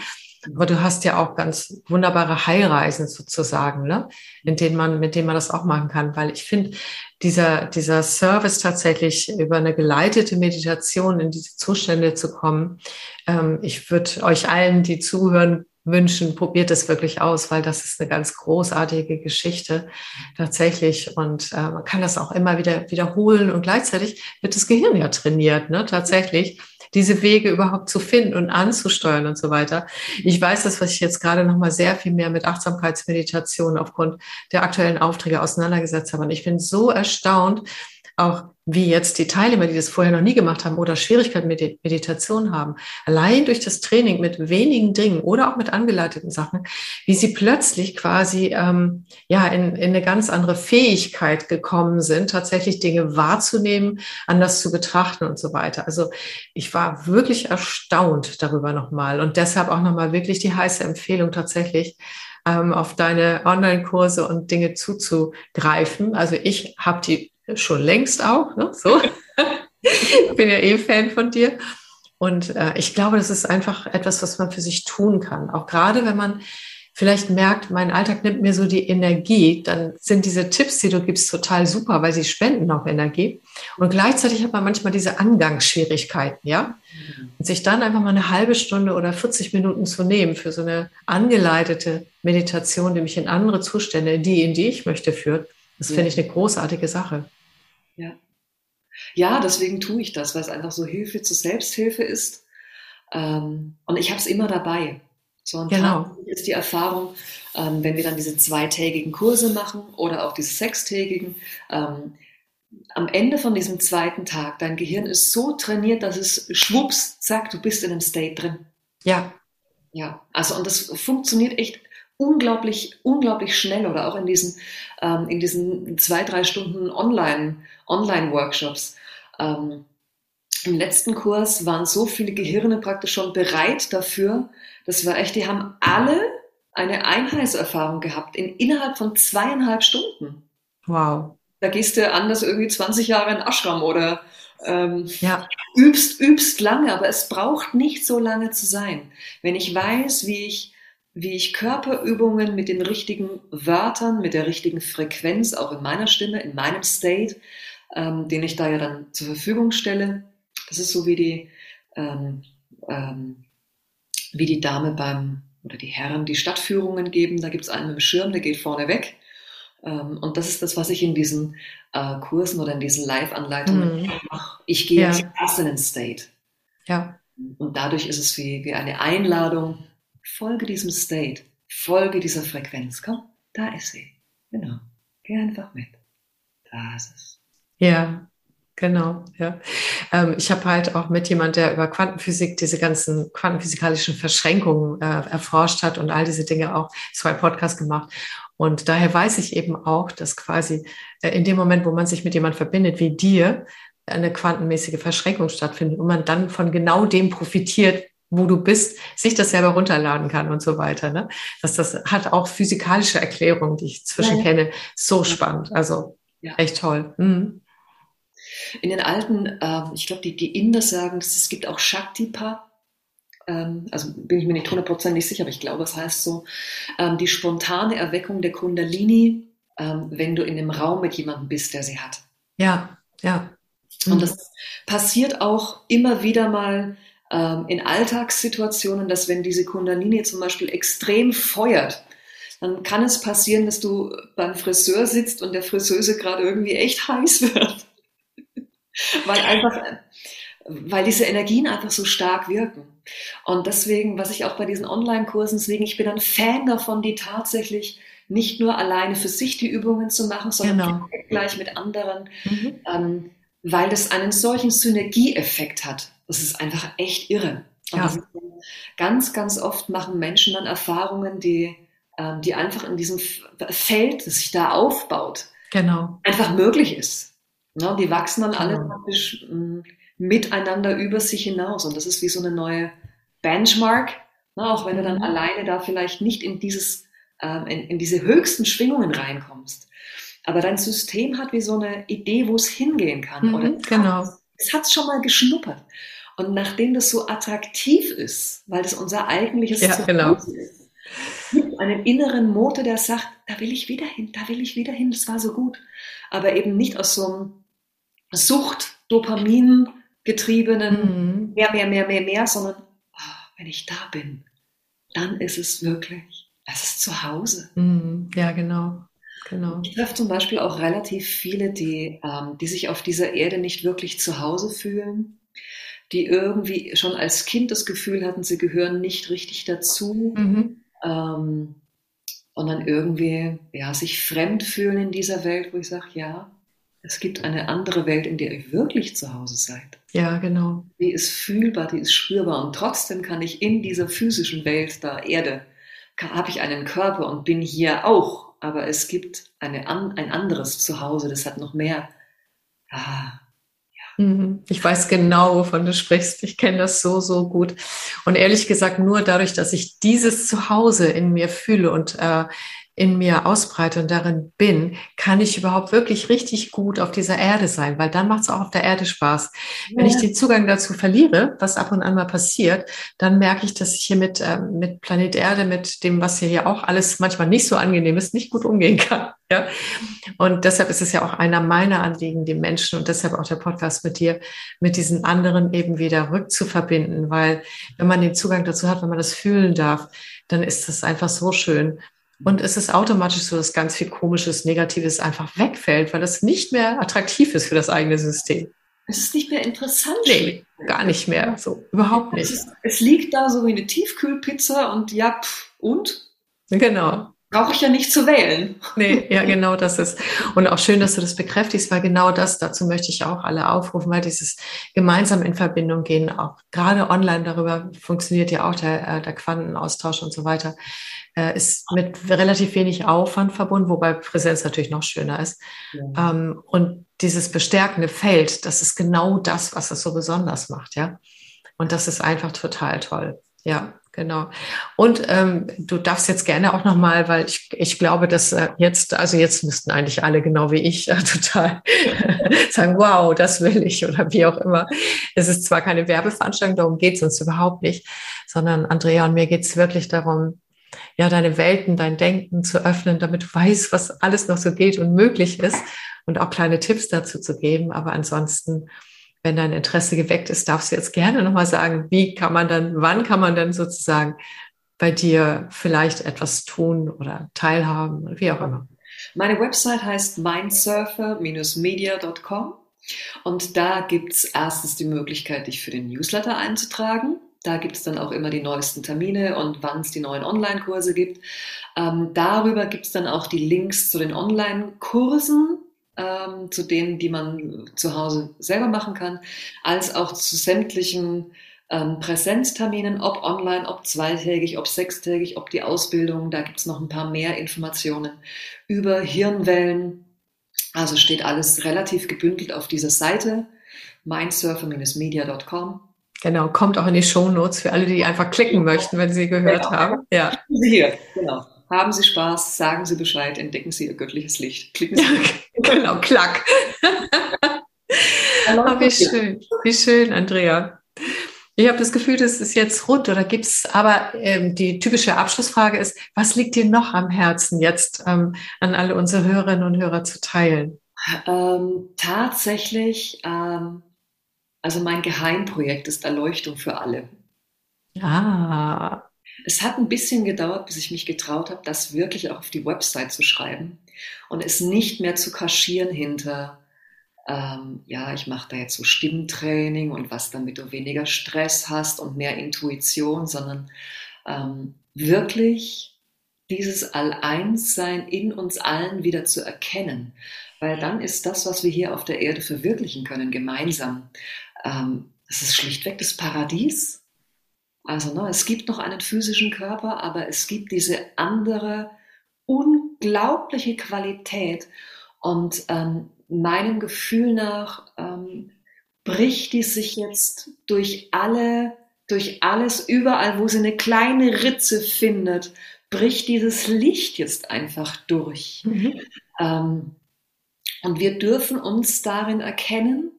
Aber du hast ja auch ganz wunderbare Heilreisen sozusagen, ne? in denen man, mit denen man das auch machen kann, weil ich finde, dieser, dieser Service tatsächlich über eine geleitete Meditation in diese Zustände zu kommen. Ähm, ich würde euch allen, die zuhören, wünschen, probiert es wirklich aus, weil das ist eine ganz großartige Geschichte tatsächlich und äh, man kann das auch immer wieder wiederholen und gleichzeitig wird das Gehirn ja trainiert, ne, tatsächlich diese Wege überhaupt zu finden und anzusteuern und so weiter. Ich weiß das, was ich jetzt gerade noch mal sehr viel mehr mit Achtsamkeitsmeditation aufgrund der aktuellen Aufträge auseinandergesetzt habe und ich bin so erstaunt, auch wie jetzt die Teilnehmer, die das vorher noch nie gemacht haben oder Schwierigkeiten mit Meditation haben, allein durch das Training mit wenigen Dingen oder auch mit angeleiteten Sachen, wie sie plötzlich quasi ähm, ja in, in eine ganz andere Fähigkeit gekommen sind, tatsächlich Dinge wahrzunehmen, anders zu betrachten und so weiter. Also ich war wirklich erstaunt darüber nochmal und deshalb auch nochmal wirklich die heiße Empfehlung tatsächlich ähm, auf deine Online-Kurse und Dinge zuzugreifen. Also ich habe die schon längst auch. Ne? So. ich bin ja eh Fan von dir. Und äh, ich glaube, das ist einfach etwas, was man für sich tun kann. Auch gerade wenn man vielleicht merkt, mein Alltag nimmt mir so die Energie, dann sind diese Tipps, die du gibst, total super, weil sie spenden auch Energie. Und gleichzeitig hat man manchmal diese Angangsschwierigkeiten, ja. Und sich dann einfach mal eine halbe Stunde oder 40 Minuten zu nehmen für so eine angeleitete Meditation, die mich in andere Zustände, die in die ich möchte, führt, das finde ich eine großartige Sache. Ja. Ja, deswegen tue ich das, weil es einfach so Hilfe zur Selbsthilfe ist. Ähm, und ich habe es immer dabei. So und Genau. ist die Erfahrung, ähm, wenn wir dann diese zweitägigen Kurse machen oder auch diese sechstägigen, ähm, am Ende von diesem zweiten Tag, dein Gehirn ist so trainiert, dass es schwupps, zack, du bist in einem State drin. Ja, Ja, also und das funktioniert echt unglaublich, unglaublich schnell oder auch in diesen, ähm, in diesen zwei, drei Stunden Online, Online-Workshops. Ähm, Im letzten Kurs waren so viele Gehirne praktisch schon bereit dafür. Das war echt, die haben alle eine Einheitserfahrung gehabt in innerhalb von zweieinhalb Stunden. Wow. Da gehst du anders irgendwie 20 Jahre in Ashram oder ähm, ja. übst, übst lange, aber es braucht nicht so lange zu sein. Wenn ich weiß, wie ich, wie ich Körperübungen mit den richtigen Wörtern, mit der richtigen Frequenz, auch in meiner Stimme, in meinem State, ähm, den ich da ja dann zur Verfügung stelle, das ist so wie die, ähm, ähm, wie die Dame beim, oder die Herren, die Stadtführungen geben. Da gibt es einen mit dem Schirm, der geht vorne weg. Ähm, und das ist das, was ich in diesen äh, Kursen oder in diesen Live-Anleitungen mhm. mache. Ich gehe ja. Passenden State. Ja. Und dadurch ist es wie, wie eine Einladung, folge diesem State, folge dieser Frequenz. Komm, da ist sie. Genau. Geh einfach mit. Da ist es. Ja, Genau, ja. Ähm, ich habe halt auch mit jemand, der über Quantenphysik diese ganzen quantenphysikalischen Verschränkungen äh, erforscht hat und all diese Dinge auch zwei Podcasts gemacht. Und daher weiß ich eben auch, dass quasi äh, in dem Moment, wo man sich mit jemand verbindet wie dir, eine quantenmäßige Verschränkung stattfindet und man dann von genau dem profitiert, wo du bist, sich das selber runterladen kann und so weiter. Ne? Das, das hat auch physikalische Erklärungen, die ich zwischen ja. kenne. So spannend. Also ja. echt toll. Mhm. In den alten, äh, ich glaube, die, die Inder sagen, es gibt auch Shaktipa, ähm, also bin ich mir nicht hundertprozentig sicher, aber ich glaube, es heißt so, ähm, die spontane Erweckung der Kundalini, ähm, wenn du in einem Raum mit jemandem bist, der sie hat. Ja, ja. Mhm. Und das passiert auch immer wieder mal ähm, in Alltagssituationen, dass wenn diese Kundalini zum Beispiel extrem feuert, dann kann es passieren, dass du beim Friseur sitzt und der Friseuse gerade irgendwie echt heiß wird. <laughs> Weil einfach, weil diese Energien einfach so stark wirken. Und deswegen, was ich auch bei diesen Online-Kursen, deswegen, ich bin ein Fan davon, die tatsächlich nicht nur alleine für sich die Übungen zu machen, sondern genau. gleich mit anderen, mhm. ähm, weil das einen solchen Synergieeffekt hat. Das ist einfach echt irre. Ja. ganz, ganz oft machen Menschen dann Erfahrungen, die, ähm, die einfach in diesem Feld, das sich da aufbaut, genau. einfach möglich ist. Ja, die wachsen dann alle genau. praktisch mm, miteinander über sich hinaus. Und das ist wie so eine neue Benchmark. Na, auch wenn du dann mhm. alleine da vielleicht nicht in dieses, ähm, in, in diese höchsten Schwingungen reinkommst. Aber dein System hat wie so eine Idee, wo es hingehen kann. Mhm, oder genau. Es hat schon mal geschnuppert. Und nachdem das so attraktiv ist, weil das unser eigentliches ja, genau. ist, gibt einen inneren Motor, der sagt, da will ich wieder hin, da will ich wieder hin, das war so gut. Aber eben nicht aus so einem Sucht, Dopamin getriebenen, mhm. mehr, mehr, mehr, mehr, mehr, sondern oh, wenn ich da bin, dann ist es wirklich, das ist zu Hause. Mhm. Ja, genau. Genau. Ich treffe zum Beispiel auch relativ viele, die, ähm, die sich auf dieser Erde nicht wirklich zu Hause fühlen, die irgendwie schon als Kind das Gefühl hatten, sie gehören nicht richtig dazu mhm. ähm, und dann irgendwie ja, sich fremd fühlen in dieser Welt, wo ich sage, ja, es gibt eine andere Welt, in der ihr wirklich zu Hause seid. Ja, genau. Die ist fühlbar, die ist spürbar und trotzdem kann ich in dieser physischen Welt da Erde, habe ich einen Körper und bin hier auch, aber es gibt eine, ein anderes Zuhause, das hat noch mehr. Ah. Ich weiß genau, wovon du sprichst. Ich kenne das so, so gut. Und ehrlich gesagt, nur dadurch, dass ich dieses Zuhause in mir fühle und äh, in mir ausbreite und darin bin, kann ich überhaupt wirklich richtig gut auf dieser Erde sein, weil dann macht es auch auf der Erde Spaß. Ja. Wenn ich den Zugang dazu verliere, was ab und an mal passiert, dann merke ich, dass ich hier mit, äh, mit Planet Erde, mit dem, was hier ja auch alles manchmal nicht so angenehm ist, nicht gut umgehen kann. Ja? Und deshalb ist es ja auch einer meiner Anliegen, die Menschen und deshalb auch der Podcast mit dir, mit diesen anderen eben wieder rückzuverbinden, weil wenn man den Zugang dazu hat, wenn man das fühlen darf, dann ist das einfach so schön. Und es ist automatisch so, dass ganz viel Komisches, Negatives einfach wegfällt, weil es nicht mehr attraktiv ist für das eigene System. Es ist nicht mehr interessant. Nee, gar nicht mehr. So, überhaupt nicht. Es, ist, es liegt da so wie eine Tiefkühlpizza und ja, pff, und? Genau. Brauche ich ja nicht zu wählen. Nee, ja, genau das ist. Und auch schön, dass du das bekräftigst, weil genau das, dazu möchte ich auch alle aufrufen, weil dieses gemeinsam in Verbindung gehen, auch gerade online darüber funktioniert ja auch der, äh, der Quantenaustausch und so weiter äh, ist mit relativ wenig Aufwand verbunden, wobei Präsenz natürlich noch schöner ist. Ja. Ähm, und dieses bestärkende Feld, das ist genau das, was es so besonders macht, ja. Und das ist einfach total toll. Ja, genau. Und ähm, du darfst jetzt gerne auch nochmal, weil ich, ich glaube, dass äh, jetzt, also jetzt müssten eigentlich alle genau wie ich äh, <laughs> total <laughs> sagen, wow, das will ich oder wie auch immer. Es ist zwar keine Werbeveranstaltung, darum geht es uns überhaupt nicht, sondern Andrea und mir geht es wirklich darum, ja, deine Welten, dein Denken zu öffnen, damit du weißt, was alles noch so geht und möglich ist und auch kleine Tipps dazu zu geben. Aber ansonsten wenn dein Interesse geweckt ist, darfst du jetzt gerne nochmal sagen, wie kann man dann, wann kann man dann sozusagen bei dir vielleicht etwas tun oder teilhaben oder wie auch immer. Meine Website heißt mindsurfer-media.com und da gibt es erstens die Möglichkeit, dich für den Newsletter einzutragen. Da gibt es dann auch immer die neuesten Termine und wann es die neuen Online-Kurse gibt. Ähm, darüber gibt es dann auch die Links zu den Online-Kursen, ähm, zu denen, die man zu Hause selber machen kann, als auch zu sämtlichen ähm, Präsenzterminen, ob online, ob zweitägig, ob sechstägig, ob die Ausbildung. Da gibt es noch ein paar mehr Informationen über Hirnwellen. Also steht alles relativ gebündelt auf dieser Seite mindsurfer-media.com. Genau, kommt auch in die Shownotes für alle, die einfach klicken möchten, wenn sie gehört genau. haben. Ja. Hier, genau. Haben Sie Spaß, sagen Sie Bescheid, entdecken Sie Ihr göttliches Licht. Klicken Sie. <laughs> genau, klack. oh, <laughs> wie schön, wie schön, Andrea. Ich habe das Gefühl, das ist jetzt rund oder gibt es, aber ähm, die typische Abschlussfrage ist, was liegt dir noch am Herzen jetzt ähm, an alle unsere Hörerinnen und Hörer zu teilen? Ähm, tatsächlich, ähm, also mein Geheimprojekt ist Erleuchtung für alle. Ah, es hat ein bisschen gedauert, bis ich mich getraut habe, das wirklich auch auf die Website zu schreiben und es nicht mehr zu kaschieren hinter, ähm, ja, ich mache da jetzt so Stimmtraining und was, damit du weniger Stress hast und mehr Intuition, sondern ähm, wirklich dieses Alleinssein in uns allen wieder zu erkennen. Weil dann ist das, was wir hier auf der Erde verwirklichen können, gemeinsam, ähm, das ist schlichtweg das Paradies. Also ne, es gibt noch einen physischen Körper, aber es gibt diese andere unglaubliche Qualität. Und ähm, meinem Gefühl nach ähm, bricht die sich jetzt durch alle, durch alles, überall, wo sie eine kleine Ritze findet, bricht dieses Licht jetzt einfach durch. Mhm. Ähm, und wir dürfen uns darin erkennen,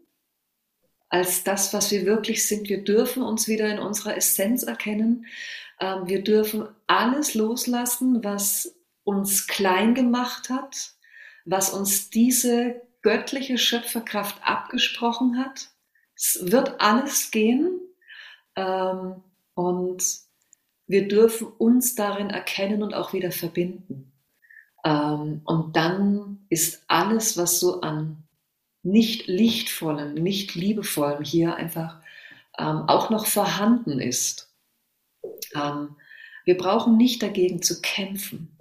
als das, was wir wirklich sind. Wir dürfen uns wieder in unserer Essenz erkennen. Ähm, wir dürfen alles loslassen, was uns klein gemacht hat, was uns diese göttliche Schöpferkraft abgesprochen hat. Es wird alles gehen ähm, und wir dürfen uns darin erkennen und auch wieder verbinden. Ähm, und dann ist alles, was so an nicht lichtvollem, nicht liebevollem hier einfach ähm, auch noch vorhanden ist. Ähm, wir brauchen nicht dagegen zu kämpfen.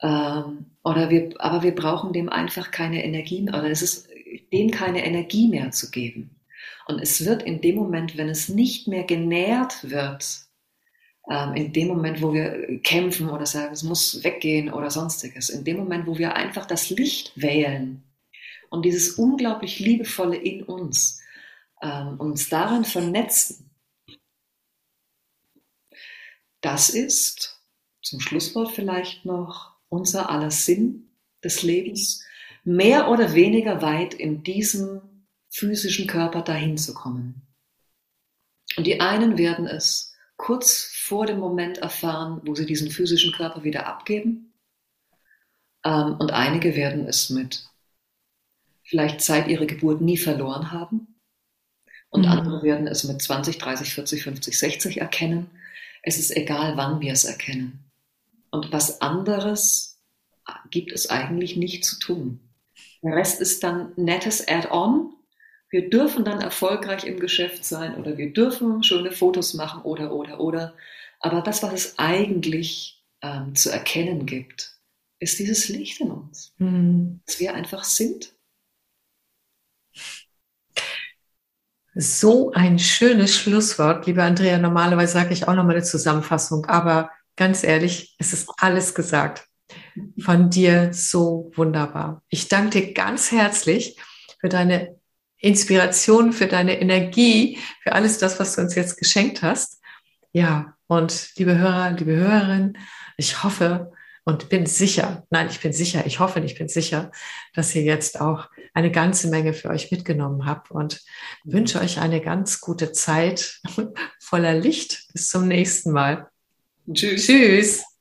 Ähm, oder wir, aber wir brauchen dem einfach keine Energie mehr, oder es ist dem keine Energie mehr zu geben. Und es wird in dem Moment, wenn es nicht mehr genährt wird, ähm, in dem Moment, wo wir kämpfen oder sagen, es muss weggehen oder sonstiges, in dem Moment, wo wir einfach das Licht wählen, und dieses unglaublich Liebevolle in uns, ähm, uns daran vernetzen, das ist zum Schlusswort vielleicht noch unser aller Sinn des Lebens, mehr oder weniger weit in diesem physischen Körper dahin zu kommen. Und die einen werden es kurz vor dem Moment erfahren, wo sie diesen physischen Körper wieder abgeben. Ähm, und einige werden es mit vielleicht seit ihrer Geburt nie verloren haben. Und mhm. andere werden es mit 20, 30, 40, 50, 60 erkennen. Es ist egal, wann wir es erkennen. Und was anderes gibt es eigentlich nicht zu tun. Der Rest ist dann nettes Add-on. Wir dürfen dann erfolgreich im Geschäft sein oder wir dürfen schöne Fotos machen oder, oder, oder. Aber das, was es eigentlich ähm, zu erkennen gibt, ist dieses Licht in uns. Mhm. Dass wir einfach sind. So ein schönes Schlusswort, liebe Andrea. Normalerweise sage ich auch nochmal eine Zusammenfassung, aber ganz ehrlich, es ist alles gesagt. Von dir so wunderbar. Ich danke dir ganz herzlich für deine Inspiration, für deine Energie, für alles das, was du uns jetzt geschenkt hast. Ja, und liebe Hörer, liebe Hörerinnen, ich hoffe und bin sicher, nein, ich bin sicher, ich hoffe, ich bin sicher, dass ihr jetzt auch eine ganze Menge für euch mitgenommen habt und wünsche euch eine ganz gute Zeit <laughs> voller Licht. Bis zum nächsten Mal. Tschüss. Tschüss.